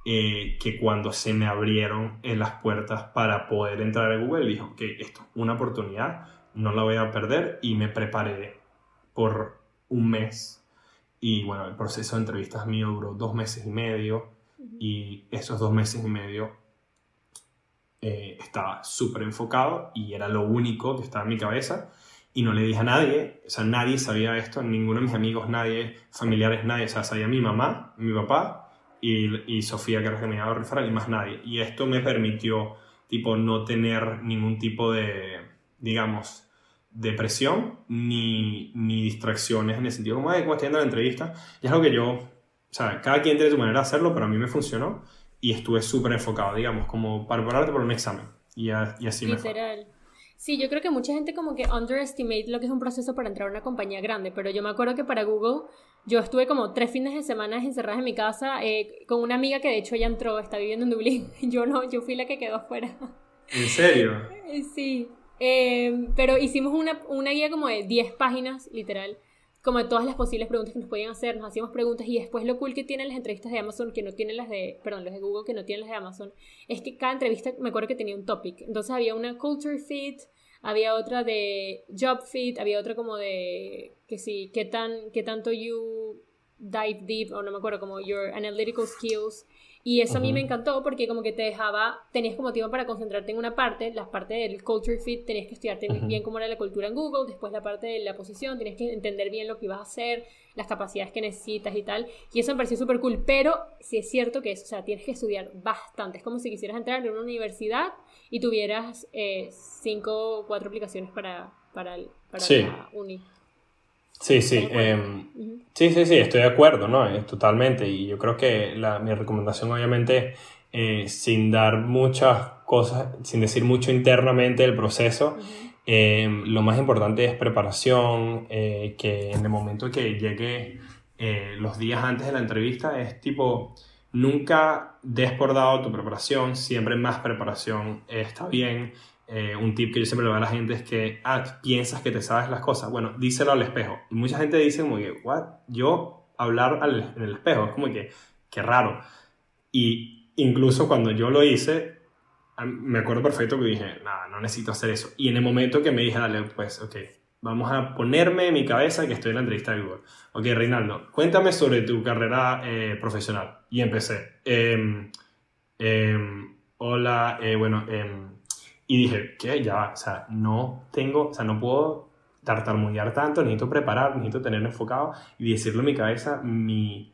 eh, que cuando se me abrieron en las puertas para poder entrar a Google, dijo que esto es una oportunidad, no la voy a perder y me preparé por un mes. Y bueno, el proceso de entrevistas mío duró dos meses y medio y esos dos meses y medio eh, estaba súper enfocado y era lo único que estaba en mi cabeza y no le dije a nadie, o sea, nadie sabía esto, ninguno de mis amigos, nadie, familiares, nadie, o sea, sabía mi mamá, mi papá y, y Sofía, que era que me iba a referir, y más nadie. Y esto me permitió, tipo, no tener ningún tipo de, digamos, depresión ni, ni distracciones en el sentido como, ay, como estoy en la entrevista. Y es algo que yo, o sea, cada quien tiene su manera de hacerlo, pero a mí me funcionó y estuve súper enfocado, digamos, como para prepararte por un examen. Y, y así me fue. Sí, yo creo que mucha gente como que underestimate lo que es un proceso para entrar a una compañía grande, pero yo me acuerdo que para Google yo estuve como tres fines de semana encerradas en mi casa eh, con una amiga que de hecho ya entró, está viviendo en Dublín. *laughs* Yo no, yo fui la que quedó afuera. ¿En serio? Sí, eh, pero hicimos una, una guía como de 10 páginas, literal, como de todas las posibles preguntas que nos podían hacer, nos hacíamos preguntas y después lo cool que tienen las entrevistas de Amazon, que no tienen las de, perdón, los de Google que no tienen las de Amazon, es que cada entrevista me acuerdo que tenía un topic. Entonces había una culture fit, había otra de job fit, había otra como de que sí, qué tan, qué tanto you dive deep, o no me acuerdo, como your analytical skills. Y eso a mí me encantó porque como que te dejaba, tenías como tiempo para concentrarte en una parte, la parte del culture fit, tenías que estudiarte bien cómo era la cultura en Google, después la parte de la posición, tenías que entender bien lo que ibas a hacer, las capacidades que necesitas y tal. Y eso me pareció súper cool, pero sí es cierto que eso, o sea, tienes que estudiar bastante. Es como si quisieras entrar en una universidad y tuvieras eh, cinco o cuatro aplicaciones para, para, para la uni. Sí, sí, em, sí, sí, sí, estoy de acuerdo, ¿no? Totalmente. Y yo creo que la, mi recomendación, obviamente, eh, sin dar muchas cosas, sin decir mucho internamente del proceso, em, lo más importante es preparación, eh, que en el momento que llegue eh, los días antes de la entrevista es tipo, nunca des por dado tu preparación, siempre más preparación está bien. Eh, un tip que yo siempre le doy a la gente es que, ah, piensas que te sabes las cosas. Bueno, díselo al espejo. Y mucha gente dice como que, what? Yo hablar al, en el espejo es como que, qué raro. Y incluso cuando yo lo hice, me acuerdo perfecto que dije, nada, no necesito hacer eso. Y en el momento que me dije, dale, pues, ok, vamos a ponerme en mi cabeza que estoy en la entrevista de Google. Ok, Reinaldo, cuéntame sobre tu carrera eh, profesional. Y empecé. Em, em, hola, eh, bueno, em, y dije, ¿qué? Ya o sea, no tengo, o sea, no puedo tartamudear tanto, necesito preparar, necesito tenerlo enfocado y decirlo en mi cabeza, mi,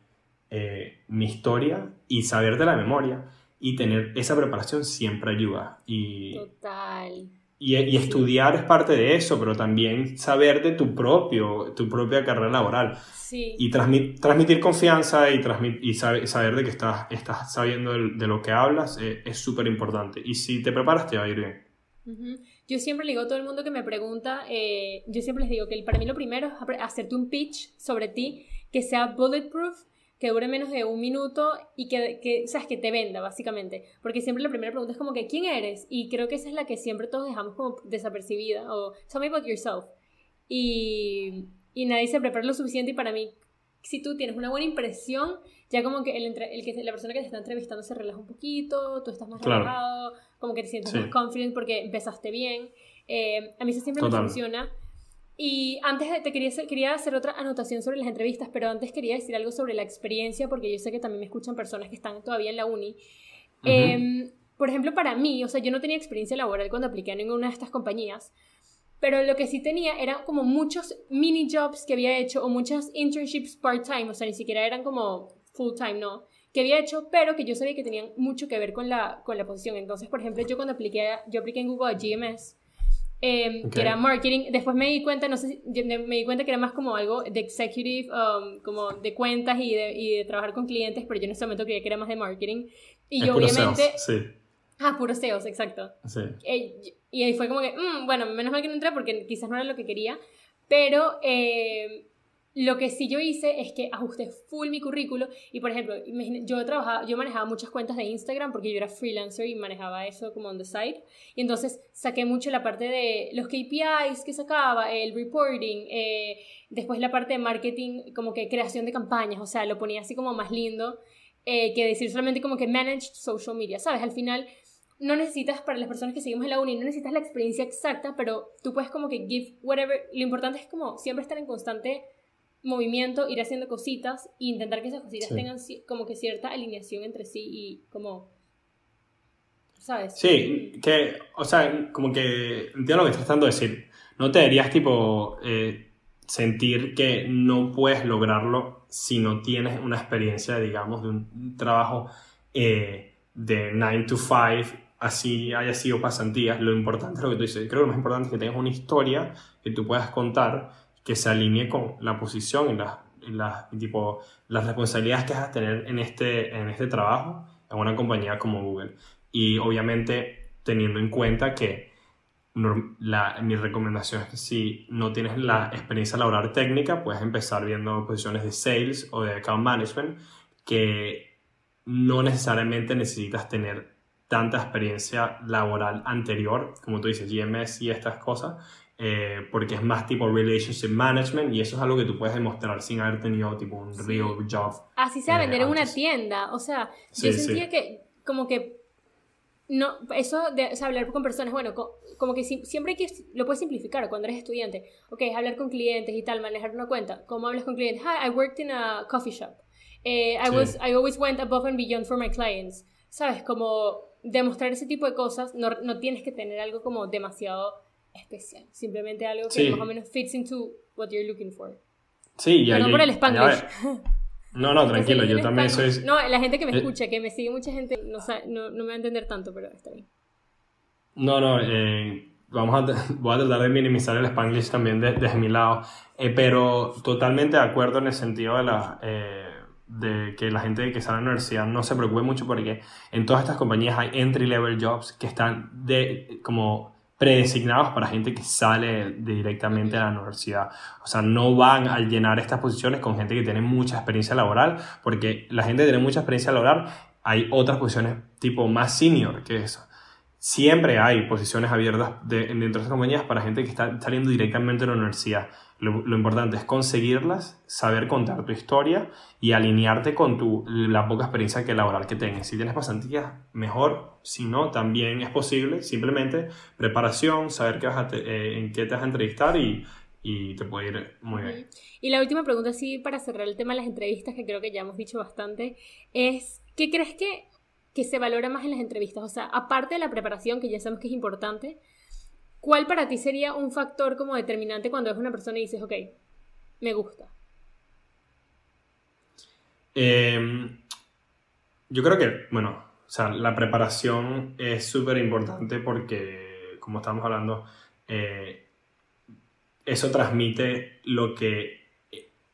eh, mi historia y saber de la memoria y tener esa preparación siempre ayuda. Y, Total. Y, y, estudiar es parte de eso, pero también saber de tu, propio, tu propia carrera laboral. Sí. Y transmit, transmitir confianza y, transmit, y saber, saber, de que estás, estás sabiendo de, de lo que hablas eh, es súper importante. Y si te preparas, te va a ir bien. Uh -huh. Yo siempre le digo a todo el mundo que me pregunta, eh, yo siempre les digo que para mí lo primero es hacerte un pitch sobre ti que sea bulletproof, que dure menos de un minuto y que, que, sabes, que te venda, básicamente. Porque siempre la primera pregunta es como que, ¿quién eres? Y creo que esa es la que siempre todos dejamos como desapercibida, o tell me about yourself. Y, y nadie se prepara lo suficiente y para mí, si tú tienes una buena impresión, ya como que, el, el que la persona que te está entrevistando se relaja un poquito, tú estás más claro. relajado, como que te sientes Sí. más confident porque empezaste bien. Eh, a mí eso siempre me Total. funciona. Y antes de- te quería hacer, quería hacer otra anotación sobre las entrevistas, pero antes quería decir algo sobre la experiencia, porque yo sé que también me escuchan personas que están todavía en la uni. Eh, por ejemplo, para mí, o sea, yo no tenía experiencia laboral cuando apliqué a ninguna de estas compañías, pero lo que sí tenía eran como muchos mini jobs que había hecho o muchas internships part-time, o sea, ni siquiera eran como full-time, no, que había hecho, pero que yo sabía que tenían mucho que ver con la, con la posición. Entonces, por ejemplo, yo cuando apliqué, yo apliqué en Google a GMS, eh, Ok. que era marketing, después me di cuenta, no sé si, me di cuenta que era más como algo de executive, um, como de cuentas y de, y de trabajar con clientes, pero yo en ese momento creía que era más de marketing. Y Es yo puro obviamente... sales, Ah, puro SEOs, exacto. Sí, sí. Eh, y ahí fue como que, mm, bueno, menos mal que no entré porque quizás no era lo que quería, pero eh, lo que sí yo hice es que ajusté full mi currículo y, por ejemplo, yo trabajaba, yo manejaba muchas cuentas de Instagram porque yo era freelancer y manejaba eso como on the side, y entonces saqué mucho la parte de los KPIs que sacaba, el reporting, eh, después la parte de marketing, como que creación de campañas, o sea, lo ponía así como más lindo. eh, que decir solamente como que managed social media, ¿sabes? Al final no necesitas, para las personas que seguimos en la uni, no necesitas la experiencia exacta, pero tú puedes como que give whatever. Lo importante es como siempre estar en constante movimiento, ir haciendo cositas e intentar que esas cositas Sí. tengan como que cierta alineación entre sí y como. ¿Sabes? Sí, que, o sea, como que entiendo lo que estás tratando de decir. No te deberías, tipo, eh, sentir que no puedes lograrlo si no tienes una experiencia, digamos, de un trabajo eh, de 9 to 5, así haya sido pasantías. Lo importante es lo que tú dices. Creo que lo más importante es que tengas una historia que tú puedas contar que se alinee con la posición y las, tipo, las responsabilidades que vas a tener en este, en este trabajo en una compañía como Google. Y obviamente teniendo en cuenta que la, mi recomendación es que si no tienes la experiencia laboral técnica, puedes empezar viendo posiciones de sales o de account management que no necesariamente necesitas tener tanta experiencia laboral anterior, como tú dices, GMS y estas cosas, eh, porque es más tipo relationship management y eso es algo que tú puedes demostrar sin haber tenido tipo un Sí. real job. Así sea eh, vender en una tienda. O sea, Sí, yo sí. sentía que como que no, eso de o sea, hablar con personas, bueno, co- como que si- siempre hay que lo puedes simplificar cuando eres estudiante. Ok, es hablar con clientes y tal, manejar una cuenta. ¿Cómo hablas con clientes? Hi, I worked in a coffee shop. Eh, I, was, I always went above and beyond for my clients. ¿Sabes? Como demostrar ese tipo de cosas, no, no tienes que tener algo como demasiado especial. Simplemente algo que Sí. más o menos fits into what you're looking for. Sí, y Perdón ahí- por el Spanglish. No, no, *laughs* tranquilo, yo también soy... No, la gente que me Eh. escucha, que me sigue mucha gente, no, no, no me va a entender tanto, pero está bien. No, no, eh, vamos a, *laughs* voy a tratar de minimizar el Spanglish también de- desde mi lado, Eh, pero totalmente de acuerdo en el sentido de, la, de que la gente que sale de la universidad no se preocupe mucho porque en todas estas compañías hay entry level jobs que están de, como predesignados para gente que sale de- directamente a la universidad. O sea, no van a llenar estas posiciones con gente que tiene mucha experiencia laboral, porque la gente que tiene mucha experiencia laboral, hay otras posiciones tipo más senior que eso. Siempre hay posiciones abiertas de- dentro de estas compañías para gente que está saliendo directamente de la universidad. Lo, importante es conseguirlas, saber contar tu historia y alinearte con tu, la poca experiencia que laboral que tengas. Si tienes pasantías, mejor. Si no, también es posible. Simplemente preparación, saber qué vas a te- eh, en qué te vas a entrevistar y, y te puede ir muy bien. Y la última pregunta, sí, para cerrar el tema de las entrevistas, que creo que ya hemos dicho bastante, es, ¿qué crees que, que se valora más en las entrevistas? O sea, aparte de la preparación, que ya sabemos que es importante, ¿cuál para ti sería un factor como determinante cuando ves una persona y dices, ok, me gusta? Em, yo creo que, bueno, o sea, la preparación es súper importante porque, como estamos hablando, eh, eso transmite lo que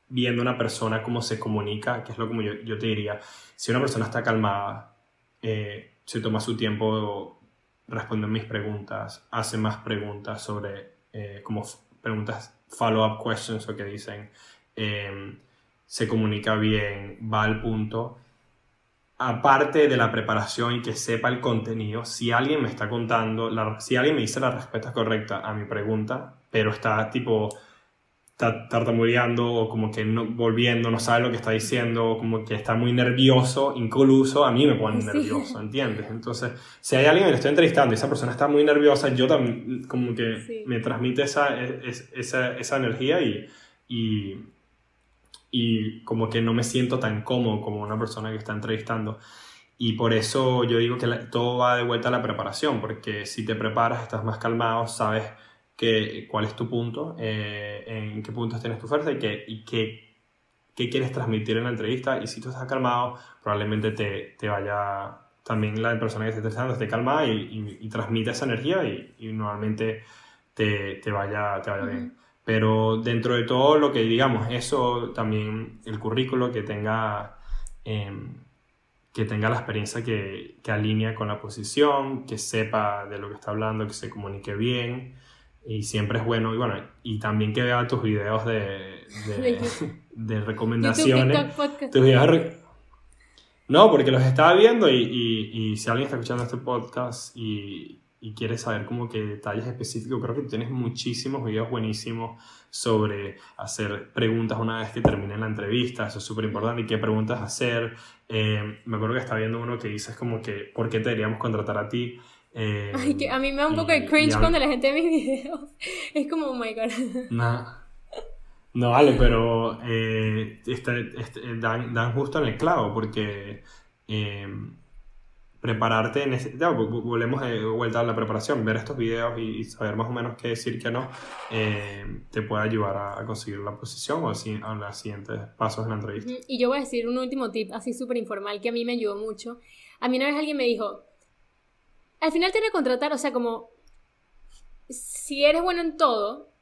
viendo una persona cómo se comunica, que es lo como yo, yo te diría, si una persona está calmada, eh, se toma su tiempo responde mis preguntas, hace más preguntas sobre, eh, como preguntas follow-up questions o que dicen, em, se comunica bien, va al punto, aparte de la preparación y que sepa el contenido, si alguien me está contando, si alguien me dice la respuesta correcta a mi pregunta, pero está tipo tartamudeando o como que no, volviendo, no sabe lo que está diciendo, o como que está muy nervioso, incluso a mí me pone *laughs* nervioso, ¿entiendes? Entonces, si hay alguien que le estoy entrevistando y esa persona está muy nerviosa, yo también como que me transmite esa, esa, esa energía y, y y como que no me siento tan cómodo como una persona que está entrevistando. Y por eso yo digo que todo va de vuelta a la preparación, porque si te preparas, estás más calmado, sabes que, cuál es tu punto, eh, en qué puntos tienes tu fuerza y, qué, y qué, qué, quieres transmitir en la entrevista. Y si tú estás calmado, probablemente te, te vaya, también la persona que esté entrevistando esté calmada y, y, transmite esa energía y, y normalmente te, te, vaya, te vaya bien. Pero dentro de todo lo que digamos, eso también, el currículo que tenga, em, que tenga la experiencia que, que, alinea con la posición, que sepa de lo que está hablando, que se comunique bien. Y siempre es bueno, y bueno, y también que vea tus videos de, de, *laughs* recomendaciones. Tus videos no, porque los estaba viendo y, y, y si alguien está escuchando este podcast y, y quieres saber como que detalles específicos, creo que tienes muchísimos videos buenísimos sobre hacer preguntas una vez que termine la entrevista, eso es súper importante, y qué preguntas hacer. Eh, me acuerdo que estaba viendo uno que dices como que, ¿por qué te deberíamos contratar a ti? Eh, Ay, que a mí me da un poco de cringe cuando la gente ve mis videos. *laughs* Es como, oh my god. No, vale, pero eh, este, este, dan, dan, justo en el clavo porque prepararte en ese, ya, volvemos de vuelta a la preparación, ver estos videos y, saber más o menos qué decir, qué no, eh, te puede ayudar a, conseguir la posición o a, los siguientes pasos en la entrevista. Y yo voy a decir un último tip así súper informal que a mí me ayudó mucho. A mí una vez alguien me dijo, al final te que contratar, o sea, como, si eres bueno en todo,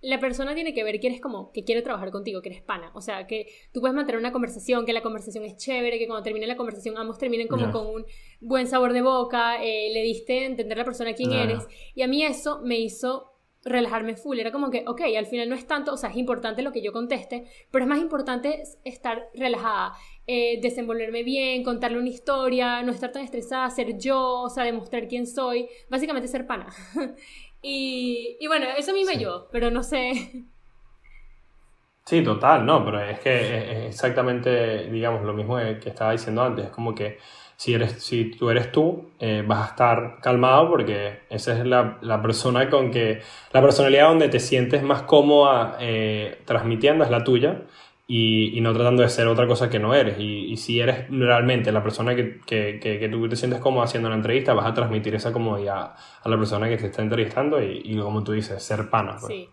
la persona tiene que ver que eres como que quiere trabajar contigo, que eres pana. O sea, que tú puedes mantener una conversación, que la conversación es chévere, que cuando termine la conversación ambos terminen como con un buen sabor de boca, eh, le diste a entender a la persona quién eres. Y a mí eso me hizo relajarme full. Era como que, ok, al final no es tanto, o sea, es importante lo que yo conteste, pero es más importante estar relajada, eh, desenvolverme bien, contarle una historia, no estar tan estresada, ser yo, o sea, demostrar quién soy, básicamente ser pana. *laughs* Y, y bueno, eso a mí me ayudó, pero no sé. Sí, total, no, pero es que es exactamente, digamos, lo mismo que estaba diciendo antes. Es como que si, eres, si tú eres tú, eh, vas a estar calmado porque esa es la, la, persona con que, la personalidad donde te sientes más cómoda eh, transmitiendo es la tuya y, y, no tratando de ser otra cosa que no eres. Y, y si eres realmente la persona que, que, que, tú te sientes cómodo haciendo la entrevista, vas a transmitir esa comodidad a la persona que te está entrevistando y, y como tú dices, ser pana. Pues. Sí.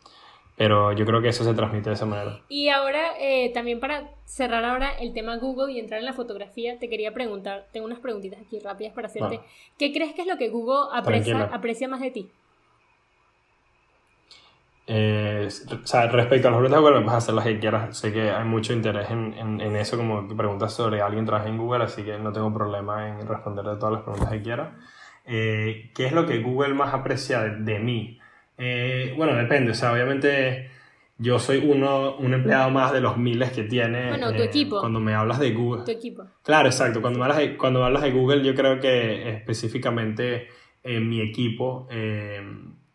Pero yo creo que eso se transmite de esa manera. Y ahora, eh, también para cerrar ahora el tema Google y entrar en la fotografía, te quería preguntar, tengo unas preguntitas aquí rápidas para hacerte. Ah. ¿Qué crees que es lo que Google aprecia, aprecia más de ti? Eh, o sea, respecto a los preguntas de Google, puedes hacer las que quieras. Sé que hay mucho interés en, en, eso, como preguntas sobre alguien trabaja en Google, así que no tengo problema en responder todas las preguntas que quieras. Eh, ¿Qué es lo que Google más aprecia de, mí? Eh, bueno, depende. O sea, obviamente yo soy uno, un empleado más de los miles que tiene. Bueno, tu equipo. Cuando me hablas de Google. Tu equipo. Claro, exacto. Cuando me hablas de, cuando me hablas de Google, yo creo que específicamente en mi equipo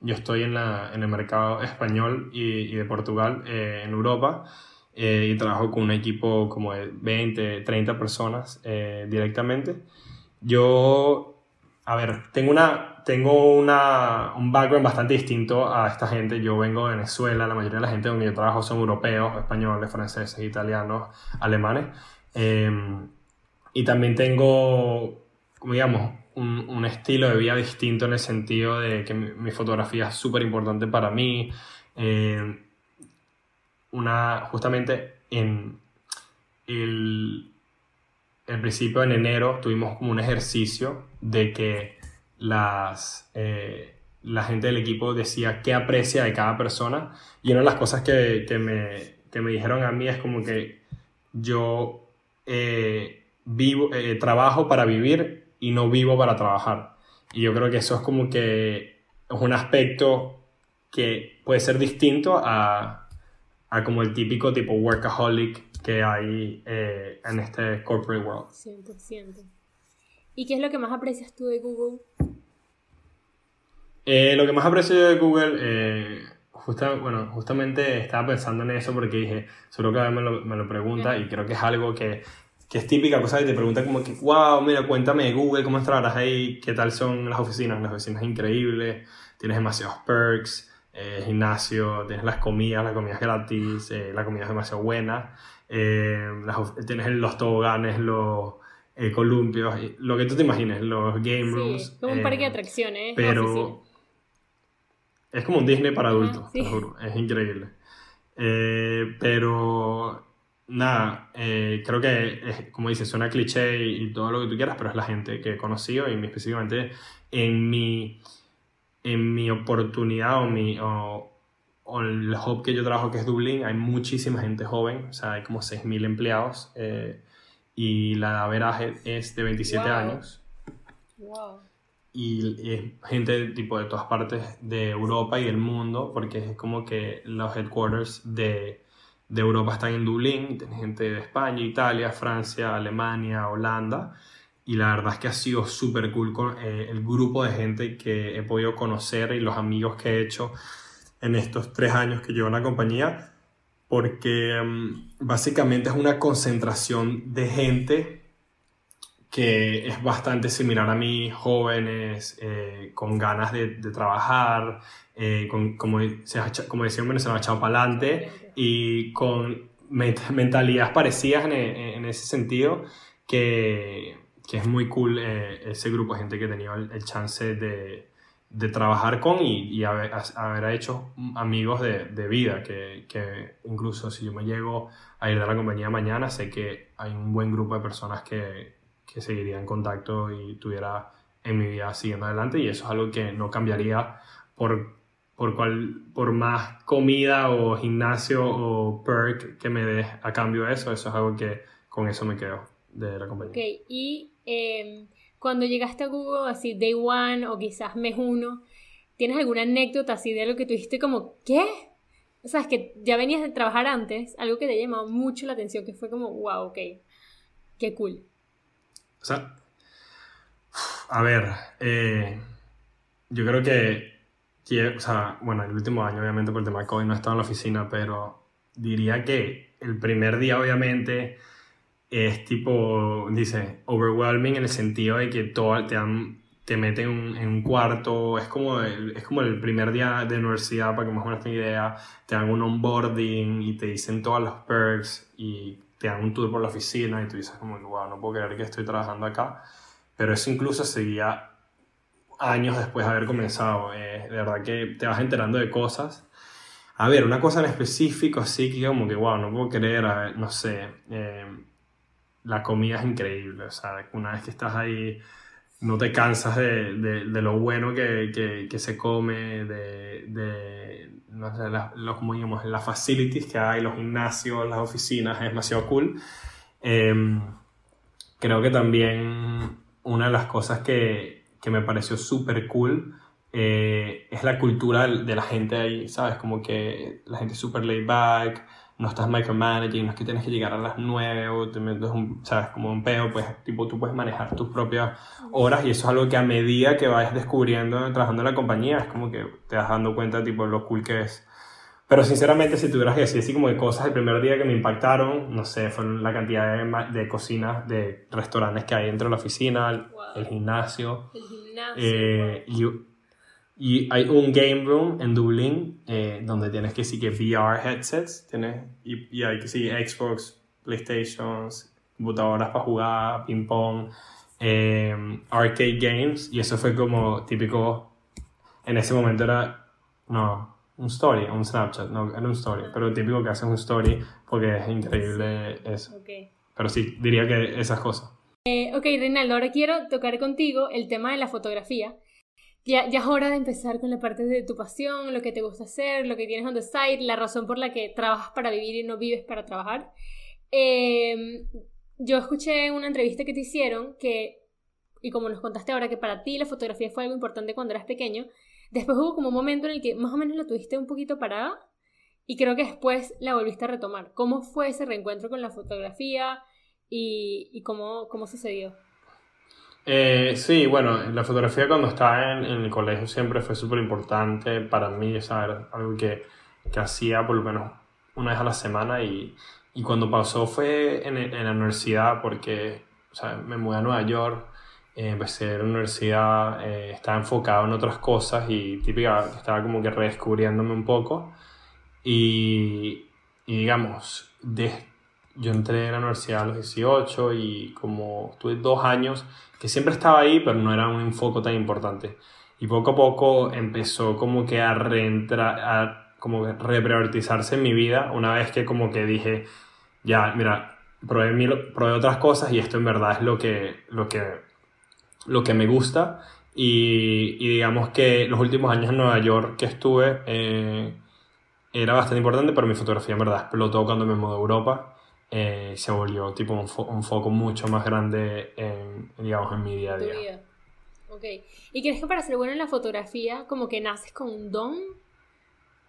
yo estoy en, la, en el mercado español y, y de Portugal eh, en Europa eh, y trabajo con un equipo como de 20, 30 personas eh, directamente. Yo a ver, tengo, una, tengo una, un background bastante distinto a esta gente. Yo vengo de Venezuela, la mayoría de la gente donde yo trabajo son europeos, españoles, franceses, italianos, alemanes. Em, y también tengo, como digamos, un, un, estilo de vida distinto en el sentido de que mi, fotografía es súper importante para mí. Em, una, justamente en el, el principio, en enero, tuvimos como un ejercicio de que las, eh, la gente del equipo decía qué aprecia de cada persona. Y una de las cosas que, que, me, que me, dijeron a mí es como que yo eh, vivo, eh, trabajo para vivir y no vivo para trabajar. Y yo creo que eso es como que es un aspecto que puede ser distinto a, a como el típico tipo workaholic que hay en este corporate world. 100%. ¿Y qué es lo que más aprecias tú de Google? Eh, lo que más aprecio de Google, eh, bueno, justamente estaba pensando en eso porque dije, seguro que me lo, me lo pregunta y creo que es algo que, que es típica cosa que te pregunta como que, wow, mira, cuéntame de Google, ¿cómo trabajas ahí? ¿Qué tal son las oficinas? Las oficinas increíbles, tienes demasiados perks, eh, gimnasio, tienes las comidas, las comidas gratis, la comida es demasiado buena, tienes los toboganes, los eh, columpios, lo que tú te imagines, los game rooms. como un parque de eh, atracciones. Pero es como un Disney para adultos, te juro, es increíble. Eh, pero nada, creo que, como dices, suena cliché y, todo lo que tú quieras, pero es la gente que he conocido y específicamente en mi, en mi oportunidad o, mi, o, o el hub que yo trabajo, que es Dublín, hay muchísima gente joven, o sea, hay como 6.000 empleados y la averaje es de 27 años. Y, es gente tipo de todas partes de Europa y del mundo, porque es como que los headquarters de, de Europa están en Dublín, y gente de España, Italia, Francia, Alemania, Holanda. Y la verdad es que ha sido súper cool con, eh, el grupo de gente que he podido conocer y los amigos que he hecho en estos tres años que llevo en la compañía porque mm, básicamente es una concentración de gente que es bastante similar a mí, jóvenes, eh, con ganas de, trabajar, eh, con, como, como decía en echado para adelante y con mentalidades parecidas en, ese sentido, que, que, es muy cool eh, ese grupo de gente que ha tenido el chance de, de trabajar con y, y haber, haber, hecho amigos de, de vida, que, que, incluso si yo me llego a ir de la compañía mañana, sé que hay un buen grupo de personas que, que seguiría en contacto y tuviera en mi vida siguiendo adelante y eso es algo que no cambiaría por, por, cual, por más comida o gimnasio o perk que me dé a cambio de eso, eso es algo que con eso me quedo de la compañía. Ok, y... Em, cuando llegaste a Google, así day one o quizás mes uno, ¿tienes alguna anécdota así de algo que tuviste como, ¿qué? O sea, es que ya venías de trabajar antes, algo que te llamado mucho la atención, que fue como, wow, ok, qué cool. O sea, a ver, eh, yo creo que, o sea, bueno, el último año obviamente por el tema de COVID no he estado en la oficina, pero diría que el primer día obviamente es tipo, dice, overwhelming en el sentido de que todo, te, dan, te meten en un cuarto, es como, el, es como el primer día de universidad, para que más o menos tengas idea, te dan un onboarding y te dicen todos los perks y te dan un tour por la oficina y tú dices como, wow, no puedo creer que estoy trabajando acá, pero eso incluso seguía años después de haber comenzado, eh, de verdad que te vas enterando de cosas. A ver, una cosa en específico, así que como que, wow, no puedo creer, no sé, eh, la comida es increíble. O sea, una vez que estás ahí, no te cansas de, de, de lo bueno que, que, que, se come, de, de no sé, los, como digamos, las facilities que hay, los gimnasios, las oficinas, es demasiado cool. Em, creo que también una de las cosas que, que me pareció súper cool eh, es la cultura de la gente ahí, ¿sabes? Como que la gente es súper laid back, no estás micromanaging, no es que tienes que llegar a las 9 o te metes un, sabes, como un peo, pues tipo tú puedes manejar tus propias horas y eso es algo que a medida que vayas descubriendo trabajando en la compañía es como que te vas dando cuenta tipo lo cool que es. Pero sinceramente, si tuvieras que decir así como de cosas el primer día que me impactaron, no sé, fue la cantidad de, de cocinas, de restaurantes que hay dentro de la oficina, el, el gimnasio. El gimnasio. Eh, y, y, hay un game room en Dublín eh, donde tienes que sí que VR headsets, tienes, y, y hay que sí Xbox, PlayStations, computadoras para jugar, ping pong, eh, arcade games, y eso fue como típico, en ese momento era, no, un story, un Snapchat, no, era un story, pero típico que haces un story porque es increíble eso. Ok. Pero sí, diría que esas cosas. Eh, ok, Reinaldo, ahora quiero tocar contigo el tema de la fotografía. Ya, ya es hora de empezar con la parte de tu pasión, lo que te gusta hacer, lo que tienes on the side, la razón por la que trabajas para vivir y no vives para trabajar. Eh, yo escuché una entrevista que te hicieron que, y como nos contaste ahora, que para ti la fotografía fue algo importante cuando eras pequeño, Después hubo como un momento en el que más o menos la tuviste un poquito parada y creo que después la volviste a retomar. ¿Cómo fue ese reencuentro con la fotografía y, y cómo, cómo sucedió? Eh, sí, bueno, la fotografía cuando estaba en, en el colegio siempre fue súper importante para mí, ¿sabes? Algo que, que, hacía por lo menos una vez a la semana y, y cuando pasó fue en, en la universidad porque o sea, me mudé a Nueva York eh, empecé la universidad, eh, estaba enfocado en otras cosas y típica, estaba como que redescubriéndome un poco. Y, y digamos, de, yo entré a la universidad a los 18 y como tuve dos años que siempre estaba ahí, pero no era un enfoque tan importante. Y poco a poco empezó como que a reentrar, a como repriorizarse en mi vida una vez que como que dije, ya, mira, probé, mil, probé otras cosas y esto en verdad es lo que, lo que lo que me gusta y, y, digamos que los últimos años en Nueva York que estuve eh, era bastante importante, pero mi fotografía en verdad explotó cuando me mudé a Europa. Eh, se volvió tipo un, fo un, foco mucho más grande en, digamos, en mi día a día. Vida. Ok. ¿Y crees que para ser bueno en la fotografía como que naces con un don?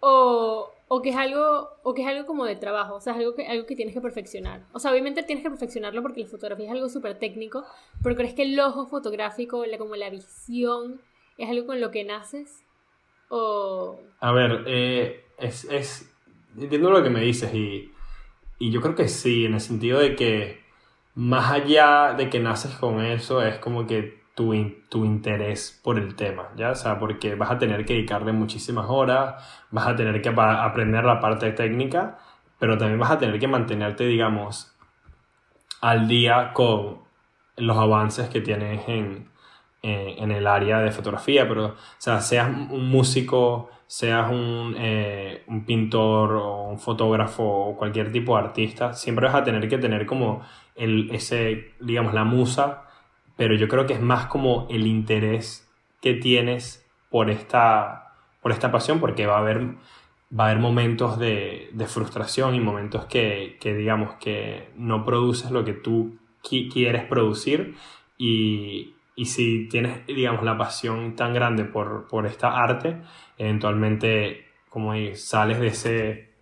¿O, o que es algo o que es algo como de trabajo, o sea, es algo que, algo que tienes que perfeccionar. O sea, obviamente tienes que perfeccionarlo porque la fotografía es algo súper técnico, pero ¿crees que el ojo fotográfico, la, como la visión, es algo con lo que naces? O... A ver, eh, es, es, entiendo lo que me dices y, y yo creo que sí, en el sentido de que más allá de que naces con eso, es como que tu, tu, interés por el tema, ¿ya? O sea, porque vas a tener que dedicarle muchísimas horas, vas a tener que aprender la parte técnica, pero también vas a tener que mantenerte, digamos, al día con los avances que tienes en, en, el área de fotografía, pero, o sea, seas un músico, seas un, eh, un, pintor o un fotógrafo o cualquier tipo de artista, siempre vas a tener que tener como el, ese, digamos, la musa pero yo creo que es más como el interés que tienes por esta, por esta pasión, porque va a haber, va a haber momentos de, de frustración y momentos que, que, digamos, que no produces lo que tú quieres producir y, y, si tienes, digamos, la pasión tan grande por, por esta arte, eventualmente, como sales de ese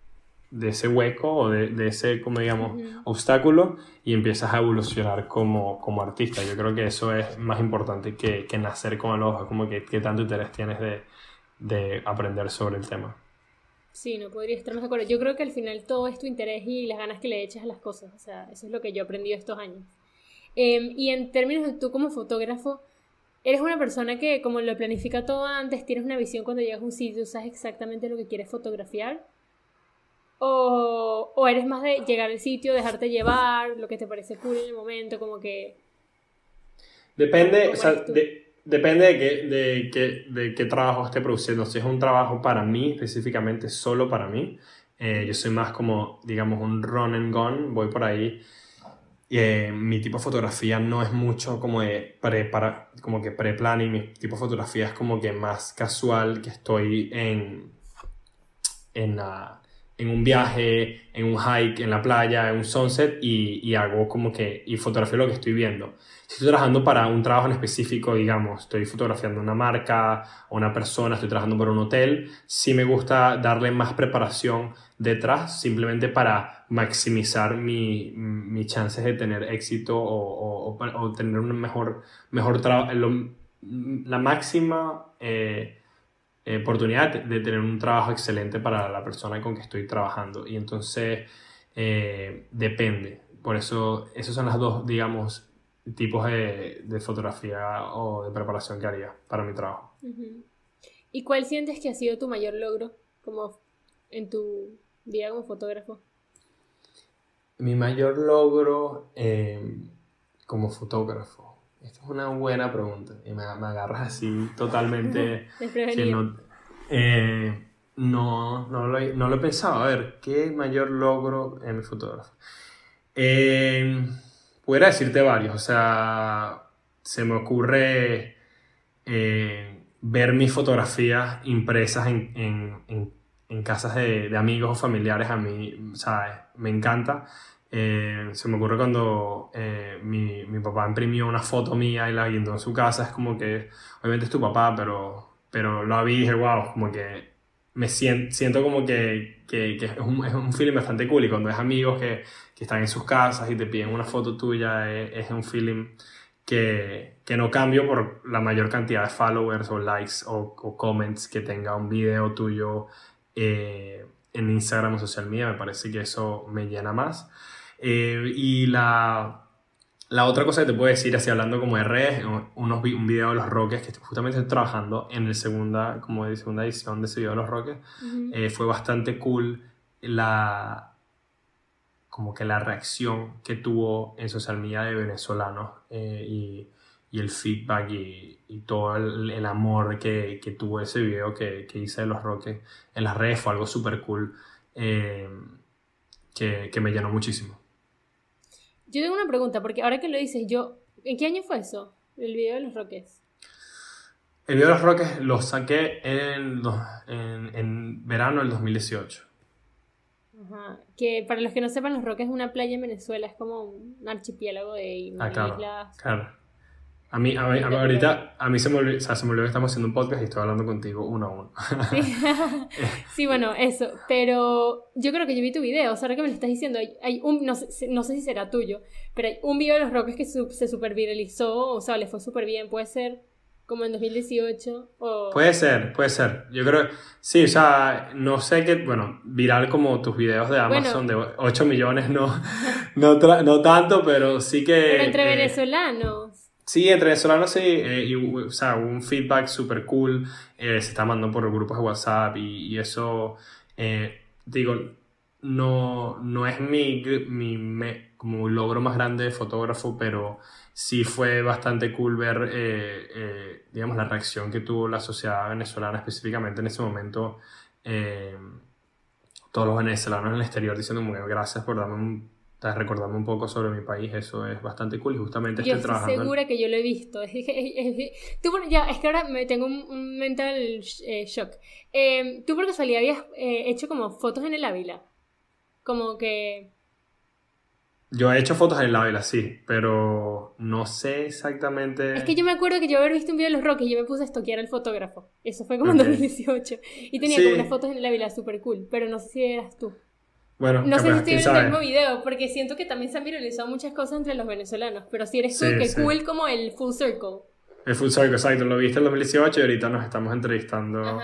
de ese hueco o de, de ese, como digamos, obstáculo y empiezas a evolucionar como, como, artista. Yo creo que eso es más importante que, que nacer con el ojo, como que, que tanto interés tienes de, de, aprender sobre el tema. Sí, no podría estar más de acuerdo. Yo creo que al final todo es tu interés y las ganas que le echas a las cosas. O sea, eso es lo que yo he aprendido estos años. Eh, y en términos de tú como fotógrafo, eres una persona que como lo planifica todo antes, tienes una visión cuando llegas a un sitio, sabes exactamente lo que quieres fotografiar o, o, eres más de llegar al sitio, dejarte llevar, lo que te parece cool en el momento, como que... Depende, o sea, de, depende de qué, de, qué, de qué trabajo esté produciendo. Si es un trabajo para mí, específicamente solo para mí, eh, yo soy más como, digamos, un run and gun, voy por ahí. Eh, mi tipo de fotografía no es mucho como pre, para, como que pre-planning, mi tipo de fotografía es como que más casual, que estoy en, en la en un viaje, en un hike, en la playa, en un sunset y, y, hago como que, y fotografío lo que estoy viendo. Si estoy trabajando para un trabajo en específico, digamos, estoy fotografiando una marca o una persona, estoy trabajando para un hotel, sí me gusta darle más preparación detrás, simplemente para maximizar mi, mi chances de tener éxito o, o, tener un mejor, mejor trabajo, la máxima... Eh, oportunidad de tener un trabajo excelente para la persona con que estoy trabajando. Y entonces eh, depende. Por eso, esos son las dos, digamos, tipos de, de, fotografía o de preparación que haría para mi trabajo. ¿Y cuál sientes que ha sido tu mayor logro como en tu vida como fotógrafo? Mi mayor logro em, como fotógrafo. Esta es una buena pregunta y me, me agarras así totalmente. *laughs* no, eh, no, no, lo he, no, lo he, pensado. A ver, ¿qué mayor logro en mi fotógrafo? Eh, Pudiera decirte varios, o sea, se me ocurre eh, ver mis fotografías impresas en, en, en, casas de, de, amigos o familiares, a mí, ¿sabes? Me encanta. Eh, se me ocurre cuando eh, mi, mi, papá imprimió una foto mía y la guindó en su casa, es como que, obviamente es tu papá, pero, pero lo vi y dije, wow, como que me siento, siento como que, que, que es, un, es un feeling bastante cool y cuando es amigos que que están en sus casas y te piden una foto tuya, es, es un feeling que, que, no cambio por la mayor cantidad de followers o likes o, o comments que tenga un video tuyo eh, en Instagram o social media. Me parece que eso me llena más. Eh, y la, la otra cosa que te puedo decir, así hablando como de redes, unos, un video de los Roques, que justamente estoy trabajando en el segunda, como de segunda edición de ese video de los Roques, eh, fue bastante cool la, como que la reacción que tuvo en social media de venezolanos eh, y, y, el feedback y, y todo el, el, amor que, que, tuvo ese video que, que, hice de los Roques en las redes fue algo súper cool eh, que, que, me llenó muchísimo. Yo tengo una pregunta, porque ahora que lo dices, yo, ¿en qué año fue eso? El video de los Roques. El video de los Roques lo saqué en, en, en verano del 2018. Que para los que no sepan, Los Roques es una playa en Venezuela, es como un archipiélago de ah, claro, islas. Claro. A mí, a mí, ahorita, a mí se me, olvidó, o sea, se me olvidó que estamos haciendo un podcast y estoy hablando contigo uno a uno. Sí. *laughs* *laughs* sí, bueno, eso. Pero yo creo que yo vi tu video, o sea, ahora que me lo estás diciendo, hay, hay un, no sé, no sé, si será tuyo, pero hay un video de los Roques que se super viralizó, o sea, le fue súper bien, puede ser como en 2018 o... Puede ser, puede ser. Yo creo, sí, o sea, no sé qué, bueno, viral como tus videos de Amazon de 8 millones, no, *laughs* no, no, tanto, pero sí que... Pero entre eh, venezolanos. Sí, entre venezolanos sí, eh, o sea, un feedback súper cool, eh, se está mandando por grupos de WhatsApp y, eso, digo, no, no es mi, mi me, como logro más grande de fotógrafo, pero sí fue bastante cool ver, eh, eh, digamos, la reacción que tuvo la sociedad venezolana específicamente en ese momento. Eh, todos los venezolanos en el exterior diciendo muy gracias por darme un, recordarme un poco sobre mi país, eso es bastante cool y justamente estoy trabajando. Yo estoy segura que yo lo he visto. *laughs* Es, tú, ya, es que ahora me tengo un, mental shock. tú por casualidad habías hecho como fotos en el Ávila. Como que yo he hecho fotos en la vela, sí, pero no sé exactamente. Es que yo me acuerdo que yo había visto un video de los Roques y yo me puse a estoquear al fotógrafo. Eso fue como en 2018. Y tenía como unas fotos en la vela súper cool, pero no sé si eras tú. Bueno, no sé si estoy en el mismo video, porque siento que también se han viralizado muchas cosas entre los venezolanos, pero si eres tú, que cool como el full circle. El full circle, exacto. Lo viste en 2018 y ahorita nos estamos entrevistando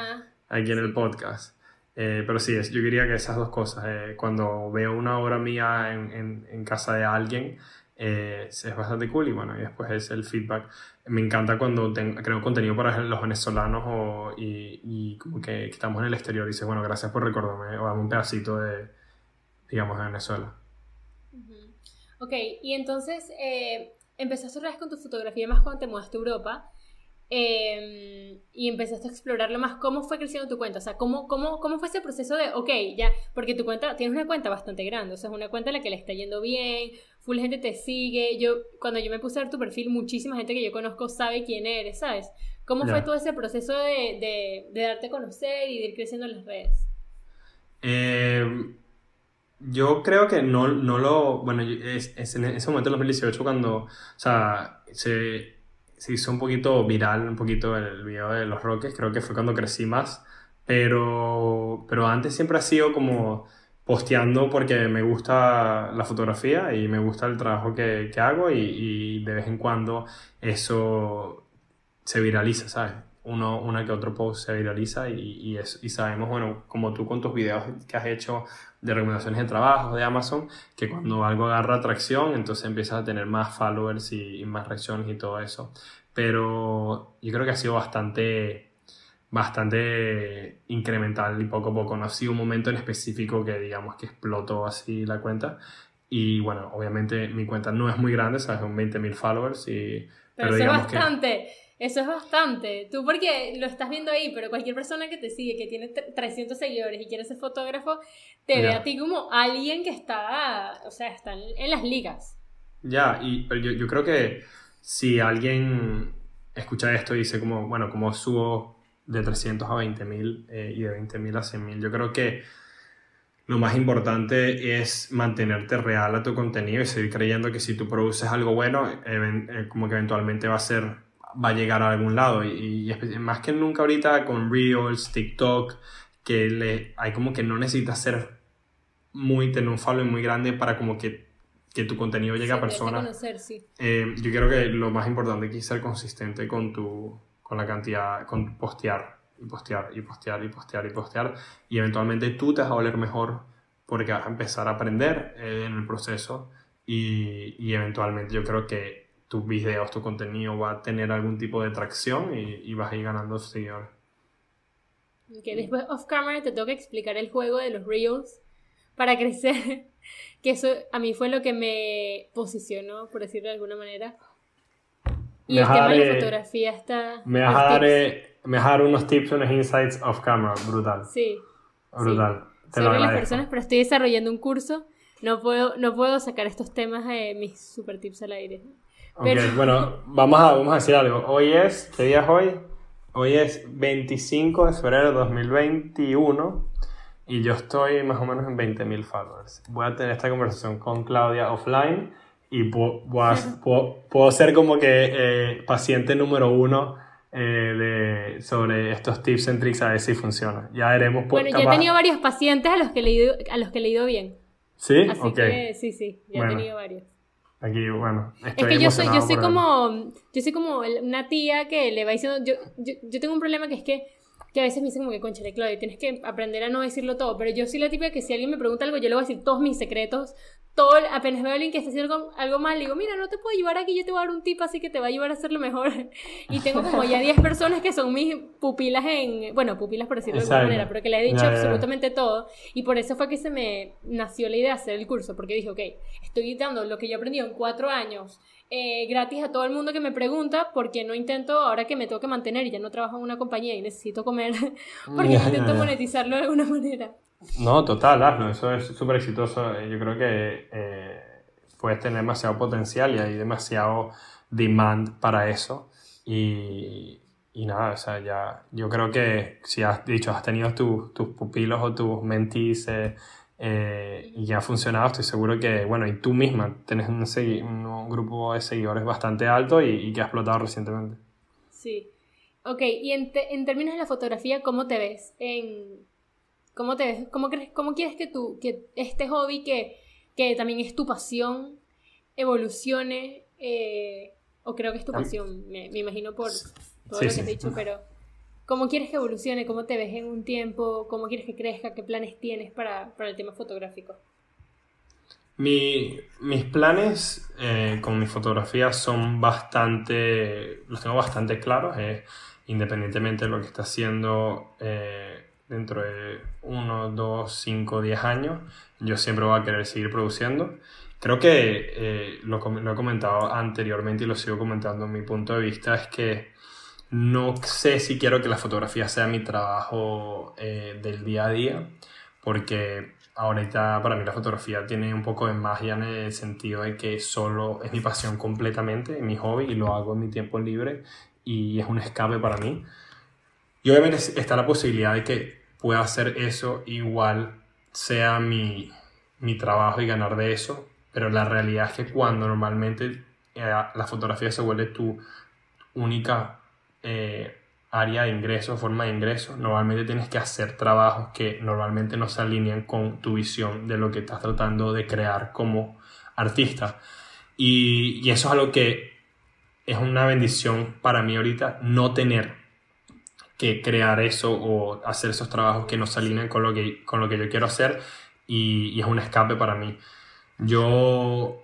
aquí en el podcast. Eh, pero sí, yo diría que esas dos cosas. Eh, cuando veo una obra mía en, en, en casa de alguien, eh, es bastante cool y bueno, y después es el feedback. Me encanta cuando creo contenido para los venezolanos o, y, y, como que, estamos en el exterior y dices, bueno, gracias por recordarme o dame un pedacito de, digamos, de Venezuela. Ok, y entonces empezaste otra vez con tu fotografía más cuando te mudaste a Europa. Em, y empezaste a explorarlo más. ¿Cómo fue creciendo tu cuenta? O sea, ¿cómo, cómo, cómo fue ese proceso de, ok, ya, porque tu cuenta, tienes una cuenta bastante grande, o sea, es una cuenta en la que le está yendo bien, full gente te sigue. Yo, cuando yo me puse a ver tu perfil, muchísima gente que yo conozco sabe quién eres, ¿sabes? ¿Cómo fue todo ese proceso de, de, de, darte a conocer y de ir creciendo en las redes? Em, yo creo que no, no lo. Bueno, es, es en ese momento, en 2018, cuando. O sea, se se hizo un poquito viral, un poquito el video de los Roques, creo que fue cuando crecí más, pero, pero antes siempre ha sido como posteando porque me gusta la fotografía y me gusta el trabajo que, que hago y, y, de vez en cuando eso se viraliza, ¿sabes? uno, una que otro post se viraliza y, y, es, y sabemos, bueno, como tú con tus videos que has hecho de recomendaciones de trabajo de Amazon, que cuando algo agarra atracción, entonces empiezas a tener más followers y, y más reacciones y todo eso. Pero yo creo que ha sido bastante, bastante incremental y poco a poco. No ha sido un momento en específico que digamos que explotó así la cuenta. Y bueno, obviamente mi cuenta no es muy grande, ¿sabes? Son 20.000 followers y... Pero, eso es bastante. Eso es bastante. Tú porque lo estás viendo ahí, pero cualquier persona que te sigue, que tiene 300 seguidores y quiere ser fotógrafo, te ve a ti como alguien que está, o sea, está en, las ligas. Ya, y pero yo, yo, creo que si alguien escucha esto y dice como, bueno, como subo de 300 a 20.000 eh, y de 20.000 a 100.000, yo creo que lo más importante es mantenerte real a tu contenido y seguir creyendo que si tú produces algo bueno, eh, como que eventualmente va a ser, va a llegar a algún lado. Y, más que nunca ahorita con Reels, TikTok, que le, hay como que no necesitas ser muy, tener un following muy grande para como que, que tu contenido llegue a personas. Conocer, sí. eh, yo creo que lo más importante es ser consistente con tu, con la cantidad, con postear y postear y postear y postear y postear y eventualmente tú te vas a volver mejor porque vas a empezar a aprender eh, en el proceso y, y, eventualmente yo creo que tus videos, tu contenido va a tener algún tipo de tracción y, y vas a ir ganando seguidores. Que después off camera te toca explicar el juego de los reels para crecer, *laughs* que eso a mí fue lo que me posicionó, por decirlo de alguna manera. Y me el tema de la fotografía está... Me vas a dar me dar unos tips, unos insights off camera, brutal. Sí. Brutal. Sí. Te Sobre las personas, pero estoy desarrollando un curso. No puedo, no puedo sacar estos temas de mis super tips al aire. Pero... bueno, vamos a, vamos a decir algo. Hoy es, ¿qué día es hoy? Hoy es 25 de febrero de 2021 y yo estoy más o menos en 20.000 followers. Voy a tener esta conversación con Claudia offline y puedo, *laughs* puedo, puedo ser como que eh, paciente número uno eh, de, sobre estos tips and tricks a ver si funciona. Ya veremos. Pues, bueno, yo he tenido varios pacientes a los que he leído, a los que he leído bien. ¿Sí? Así que sí, sí, ya he tenido varios. Aquí, bueno, estoy es que yo soy, yo soy como, yo soy como una tía que le va diciendo, yo, yo, yo tengo un problema que es que que a veces me dicen como que, conchale, Claudia, tienes que aprender a no decirlo todo, pero yo soy la típica que si alguien me pregunta algo, yo le voy a decir todos mis secretos, todo, apenas veo a alguien que está haciendo algo, mal, digo, mira, no te puedo ayudar aquí, yo te voy a dar un tip así que te va a ayudar a hacerlo mejor. *laughs* y tengo como ya 10 personas que son mis pupilas en, bueno, pupilas por decirlo de alguna manera, pero que le he dicho absolutamente todo, y por eso fue que se me nació la idea de hacer el curso, porque dije, ok, estoy dando lo que yo he aprendido en cuatro años, eh, gratis a todo el mundo que me pregunta porque no intento, ahora que me tengo que mantener y ya no trabajo en una compañía y necesito comer, *laughs* porque intento monetizarlo de alguna manera. No, total, hazlo, eso es súper exitoso. Eh, yo creo que eh, puedes tener demasiado potencial y hay demasiado demand para eso. Y, y nada, o sea, ya yo creo que si has dicho, has tenido tus pupilos o tus mentis eh, y ha funcionado, estoy seguro que, bueno, y tú misma tenés un, un grupo de seguidores bastante alto y, y, que ha explotado recientemente. Sí. Ok, y en, te, en, términos de la fotografía, ¿cómo te ves? En, ¿Cómo te ves? ¿Cómo, crees, cómo quieres que, tu, que este hobby, que, que también es tu pasión, evolucione? Eh, o creo que es tu pasión, me, me imagino por todo sí, lo que sí. te he dicho, pero... ¿Cómo quieres que evolucione? ¿Cómo te ves en un tiempo? ¿Cómo quieres que crezca? ¿Qué planes tienes para, para el tema fotográfico? Mi, mis planes eh, con mi fotografía son bastante, los tengo bastante claros, eh, independientemente de lo que esté haciendo eh, dentro de 1, 2, 5, 10 años, yo siempre voy a querer seguir produciendo. Creo que lo, lo he comentado anteriormente y lo sigo comentando en mi punto de vista, es que no sé si quiero que la fotografía sea mi trabajo eh, del día a día, porque ahorita para mí la fotografía tiene un poco de magia en el sentido de que solo es mi pasión completamente, mi hobby, y lo hago en mi tiempo libre y es un escape para mí. Y obviamente está la posibilidad de que pueda hacer eso igual sea mi, mi trabajo y ganar de eso, pero la realidad es que cuando normalmente eh, la fotografía se vuelve tu única eh, área de ingreso, forma de ingreso, normalmente tienes que hacer trabajos que normalmente no se alinean con tu visión de lo que estás tratando de crear como artista. Y, y eso es algo que es una bendición para mí ahorita, no tener que crear eso o hacer esos trabajos que no se alinean con lo que, con lo que yo quiero hacer y, y es un escape para mí. Yo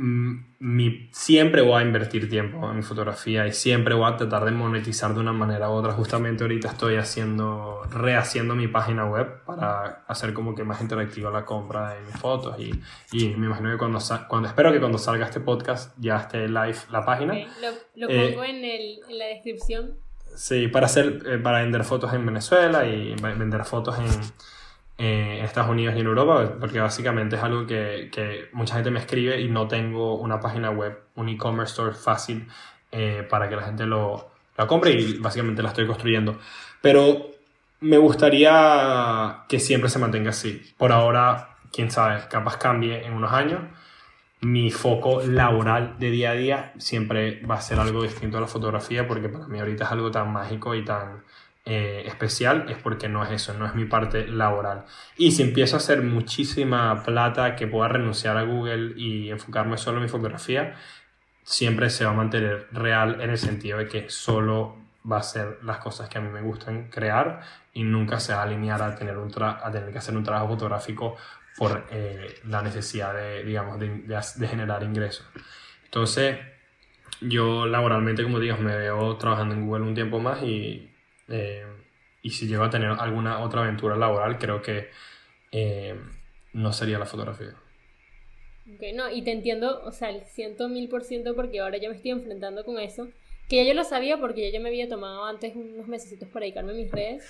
Mm, mi, siempre voy a invertir tiempo en fotografía y siempre voy a tratar de monetizar de una manera u otra. Justamente ahorita estoy haciendo, rehaciendo mi página web para hacer como que más interactiva la compra de mis fotos y, y me imagino que cuando, cuando, espero que cuando salga este podcast ya esté live la página. Lo, lo, pongo eh, en, el, en, la descripción. Sí, para, hacer, eh, para vender fotos en Venezuela y vender fotos en en Estados Unidos y en Europa, porque básicamente es algo que, que mucha gente me escribe y no tengo una página web, un e-commerce store fácil eh, para que la gente lo, lo compre y básicamente la estoy construyendo. Pero me gustaría que siempre se mantenga así. Por ahora, quién sabe, capaz cambie en unos años. Mi foco laboral de día a día siempre va a ser algo distinto a la fotografía porque para mí ahorita es algo tan mágico y tan eh, especial es porque no es eso, no es mi parte laboral. Y si empiezo a hacer muchísima plata que pueda renunciar a Google y enfocarme solo en mi fotografía, siempre se va a mantener real en el sentido de que solo va a ser las cosas que a mí me gustan crear y nunca se va a alinear a tener, un a tener que hacer un trabajo fotográfico por eh, la necesidad de, digamos, de, de, generar ingresos. Entonces, yo laboralmente, como digo, me veo trabajando en Google un tiempo más y eh, y si llego a tener alguna otra aventura laboral, creo que eh, no sería la fotografía. Ok, no, y te entiendo, o sea, el ciento mil por ciento porque ahora yo me estoy enfrentando con eso. Que ya yo lo sabía porque ya yo me había tomado antes unos meses para dedicarme a mis redes.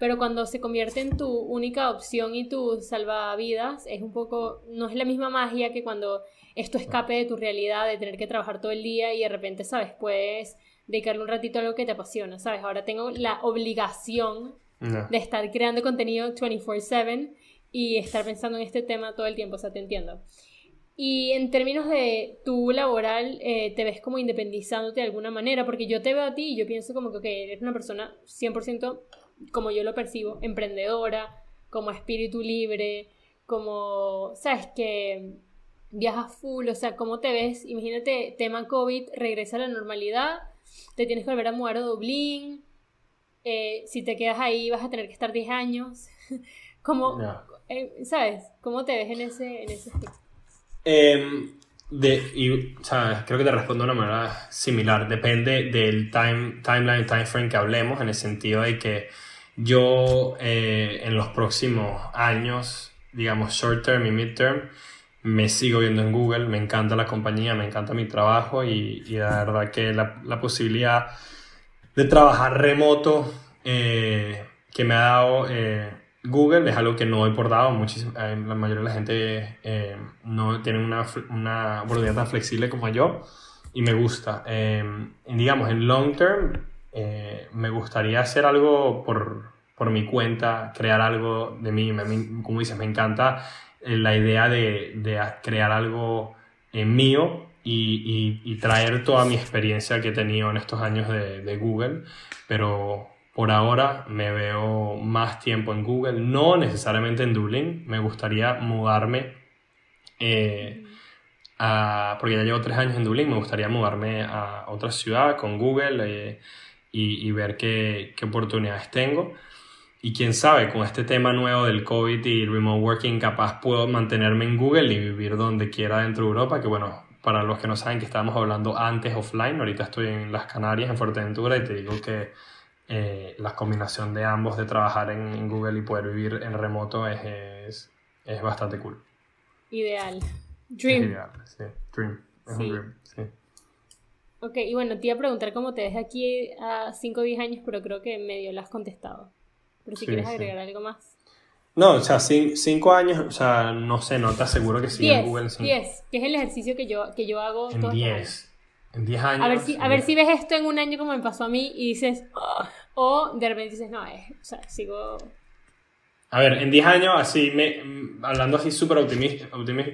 Pero cuando se convierte en tu única opción y tu salvavidas, es un poco. No es la misma magia que cuando esto escape de tu realidad, de tener que trabajar todo el día y de repente, ¿sabes? Pues dedicarle un ratito a algo que te apasiona, ¿sabes? Ahora tengo la obligación de estar creando contenido 24/7 y estar pensando en este tema todo el tiempo, o sea, te entiendo. Y en términos de tu laboral, eh, ¿te ves como independizándote de alguna manera? Porque yo te veo a ti y yo pienso como que eres una persona 100% como yo lo percibo, emprendedora, como espíritu libre, como, ¿sabes? Que viajas full, o sea, ¿cómo te ves? Imagínate, tema COVID, regresa a la normalidad te tienes que volver a mudar a Dublín, eh, si te quedas ahí vas a tener que estar 10 años. *laughs* ¿Cómo, eh, ¿Sabes? ¿Cómo te ves en ese, en ese aspecto? Em, de, y. Creo que te respondo de una manera similar. Depende del time, timeline, time frame que hablemos, en el sentido de que yo eh, en los próximos años, digamos short term y mid term, me sigo viendo en Google, me encanta la compañía, me encanta mi trabajo y, la verdad que la, la, posibilidad de trabajar remoto eh, que me ha dado eh, Google es algo que no he por dado. Muchísimo, eh, la mayoría de la gente no tiene una, una tan flexible como yo y me gusta. digamos, en long term me gustaría hacer algo por, por mi cuenta, crear algo de mí, como dices, me encanta eh, la idea de, de crear algo eh, mío y, y, traer toda mi experiencia que he tenido en estos años de, de, Google, pero por ahora me veo más tiempo en Google, no necesariamente en Dublín, me gustaría mudarme, eh, a, porque ya llevo tres años en Dublín, me gustaría mudarme a otra ciudad con Google y, y, ver qué, qué oportunidades tengo. Y quién sabe, con este tema nuevo del COVID y remote working, capaz puedo mantenerme en Google y vivir donde quiera dentro de Europa, que bueno, para los que no saben que estábamos hablando antes offline, ahorita estoy en las Canarias, en Fuerteventura, y te digo que eh, la combinación de ambos, de trabajar en, Google y poder vivir en remoto, es, es, bastante cool. Ideal. Dream. ideal, sí. Dream. Es un dream, sí. Ok, y bueno, te iba a preguntar cómo te ves aquí a 5 o 10 años, pero creo que medio lo has contestado. Pero si quieres agregar algo más. No, o sea, cinco años, o sea, no sé, no te aseguro que sí en Google. Diez, que es el ejercicio que yo, que yo hago. En diez. En diez años. A ver, si, a ver si ves esto en un año como me pasó a mí y dices, oh", o de repente dices, no, es, o sea, sigo... A ver, en 10 años, así, me, hablando así súper optimista,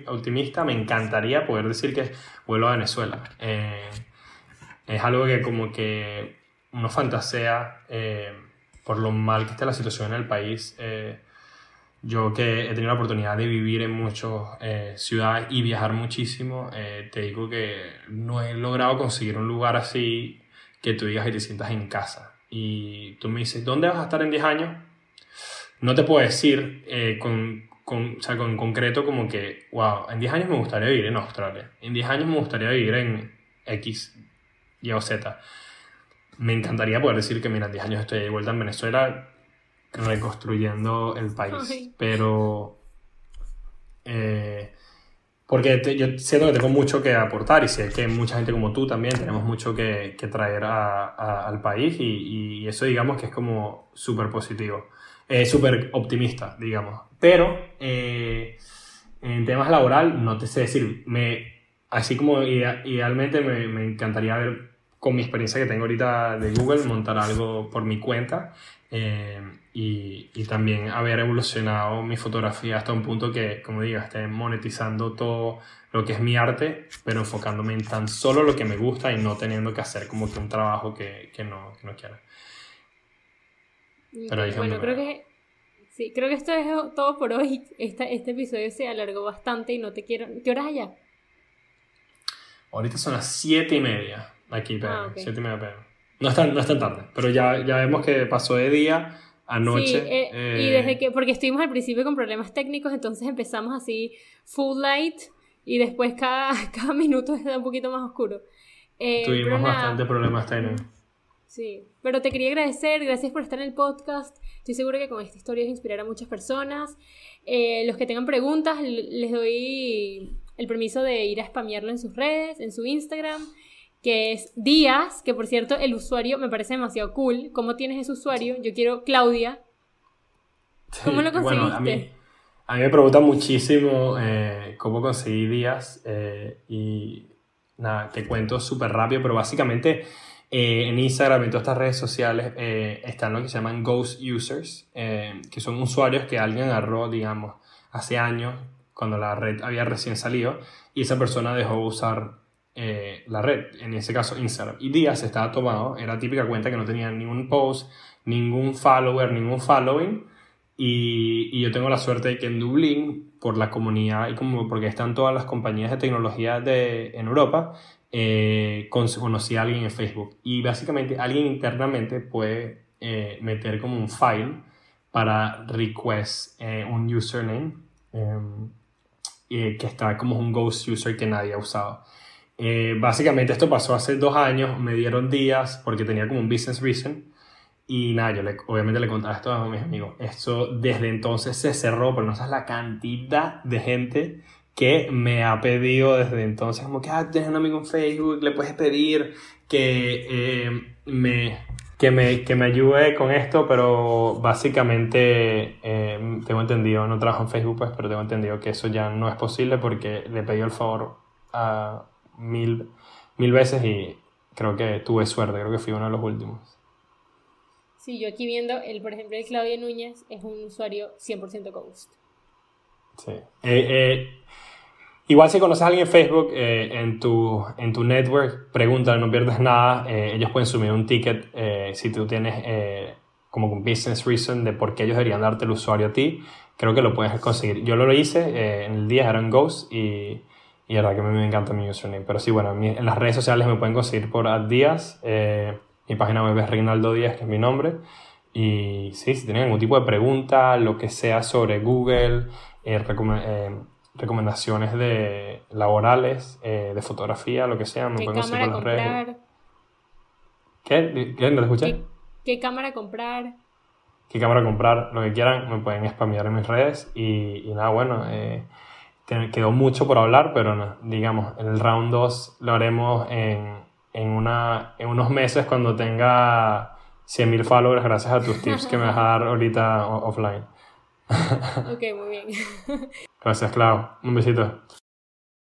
optimista, me encantaría poder decir que vuelvo a Venezuela. Eh, es algo que como que uno fantasea... Eh, por lo mal que está la situación en el país, eh, yo que he tenido la oportunidad de vivir en muchas eh, ciudades y viajar muchísimo, eh, te digo que no he logrado conseguir un lugar así que tú digas y te sientas en casa. Y tú me dices, ¿dónde vas a estar en 10 años? No te puedo decir eh, con, con, o sea, con concreto como que, wow, en 10 años me gustaría vivir en Australia, en 10 años me gustaría vivir en X, Y o Z. Me encantaría poder decir que, mira, en 10 años estoy de vuelta en Venezuela reconstruyendo el país, pero... Eh, porque yo siento que tengo mucho que aportar y sé que mucha gente como tú también tenemos mucho que, que traer a, al país y, y, eso digamos que es como súper positivo, eh, súper optimista, digamos. Pero eh, en temas laboral no te sé decir, me, así como idealmente me, me encantaría ver con mi experiencia que tengo ahorita de Google montar algo por mi cuenta eh, y, y, también haber evolucionado mi fotografía hasta un punto que, como digo, esté monetizando todo lo que es mi arte, pero enfocándome en tan solo lo que me gusta y no teniendo que hacer como que un trabajo que, que no, que no quiero. Pero bueno, creo que sí, creo que esto es todo por hoy. Este, este episodio se alargó bastante y no te quiero. ¿Qué horas allá? Ahorita son las siete y media aquí, pero ah, siete y media pero no es tan, no tarde, pero ya, ya vemos que pasó de día a noche. Eh, y eh, desde que, porque estuvimos al principio con problemas técnicos, entonces empezamos así full light y después cada, *laughs* cada minuto está un poquito más oscuro. Eh, tuvimos bastante problemas técnicos. Sí, pero te quería agradecer, gracias por estar en el podcast. Estoy segura que con esta historia inspirará a muchas personas. los que tengan preguntas, les doy el permiso de ir a spamearlo en sus redes, en su Instagram que es Díaz, que por cierto el usuario me parece demasiado cool. ¿Cómo tienes ese usuario? Yo quiero Claudia. ¿Cómo lo conseguiste? a, mí, a, mí, me preguntan muchísimo eh, cómo conseguí Díaz eh, y nada, te cuento súper rápido, pero básicamente eh, en Instagram y en todas estas redes sociales están lo que se llaman ghost users, que son usuarios que alguien agarró, digamos, hace años, cuando la red había recién salido, y esa persona dejó de usar eh, la red, en ese caso Instagram. Y Díaz estaba tomado, era típica cuenta que no tenía ningún post, ningún follower, ningún following. Y, y, yo tengo la suerte de que en Dublín, por la comunidad y como porque están todas las compañías de tecnología de, en Europa, eh, conocí a alguien en Facebook. Y básicamente alguien internamente puede eh, meter como un file para request un username em, que está como un ghost user que nadie ha usado. Eh, básicamente esto pasó hace dos años, me dieron días porque tenía como un business reason y nada, yo le, obviamente le contaba esto a mis amigos. Esto desde entonces se cerró, pero no sabes la cantidad de gente que me ha pedido desde entonces, como que, ah, tienes un amigo en Facebook, le puedes pedir que, eh, me, que, me, que me ayude con esto, pero básicamente eh, tengo entendido, no trabajo en Facebook, pues, pero tengo entendido que eso ya no es posible porque le pedí el favor a mil, mil veces y creo que tuve suerte, creo que fui uno de los últimos. Sí, yo aquí viendo, el, por ejemplo, el Claudia Núñez es un usuario 100% Ghost. Sí. Eh, eh, igual si conoces a alguien en Facebook, eh, en, tu, en tu network, pregúntale, no pierdes nada. ellos pueden subir un ticket si tú tienes como un business reason de por qué ellos deberían darte el usuario a ti. Creo que lo puedes conseguir. Yo lo hice en el día, era en Ghost y y la verdad que mí me encanta mi username. Pero sí, bueno, en las redes sociales me pueden conseguir por Díaz. Eh, mi página web es Reinaldo Díaz, que es mi nombre. Y sí, si tienen algún tipo de pregunta, lo que sea sobre Google, eh, eh, recomendaciones de laborales, de fotografía, lo que sea, me pueden conseguir por las redes. ¿Qué? ¿Qué? ¿No te escuché? ¿Qué, cámara comprar? ¿Qué cámara comprar? Lo que quieran, me pueden spamear en mis redes. Y, y nada, bueno quedó mucho por hablar, pero no, digamos, el round 2 lo haremos en, en, una, en unos meses cuando tenga 100.000 followers gracias a tus tips que me vas a dar ahorita offline. ok, muy bien. *laughs* gracias, Clau. Un besito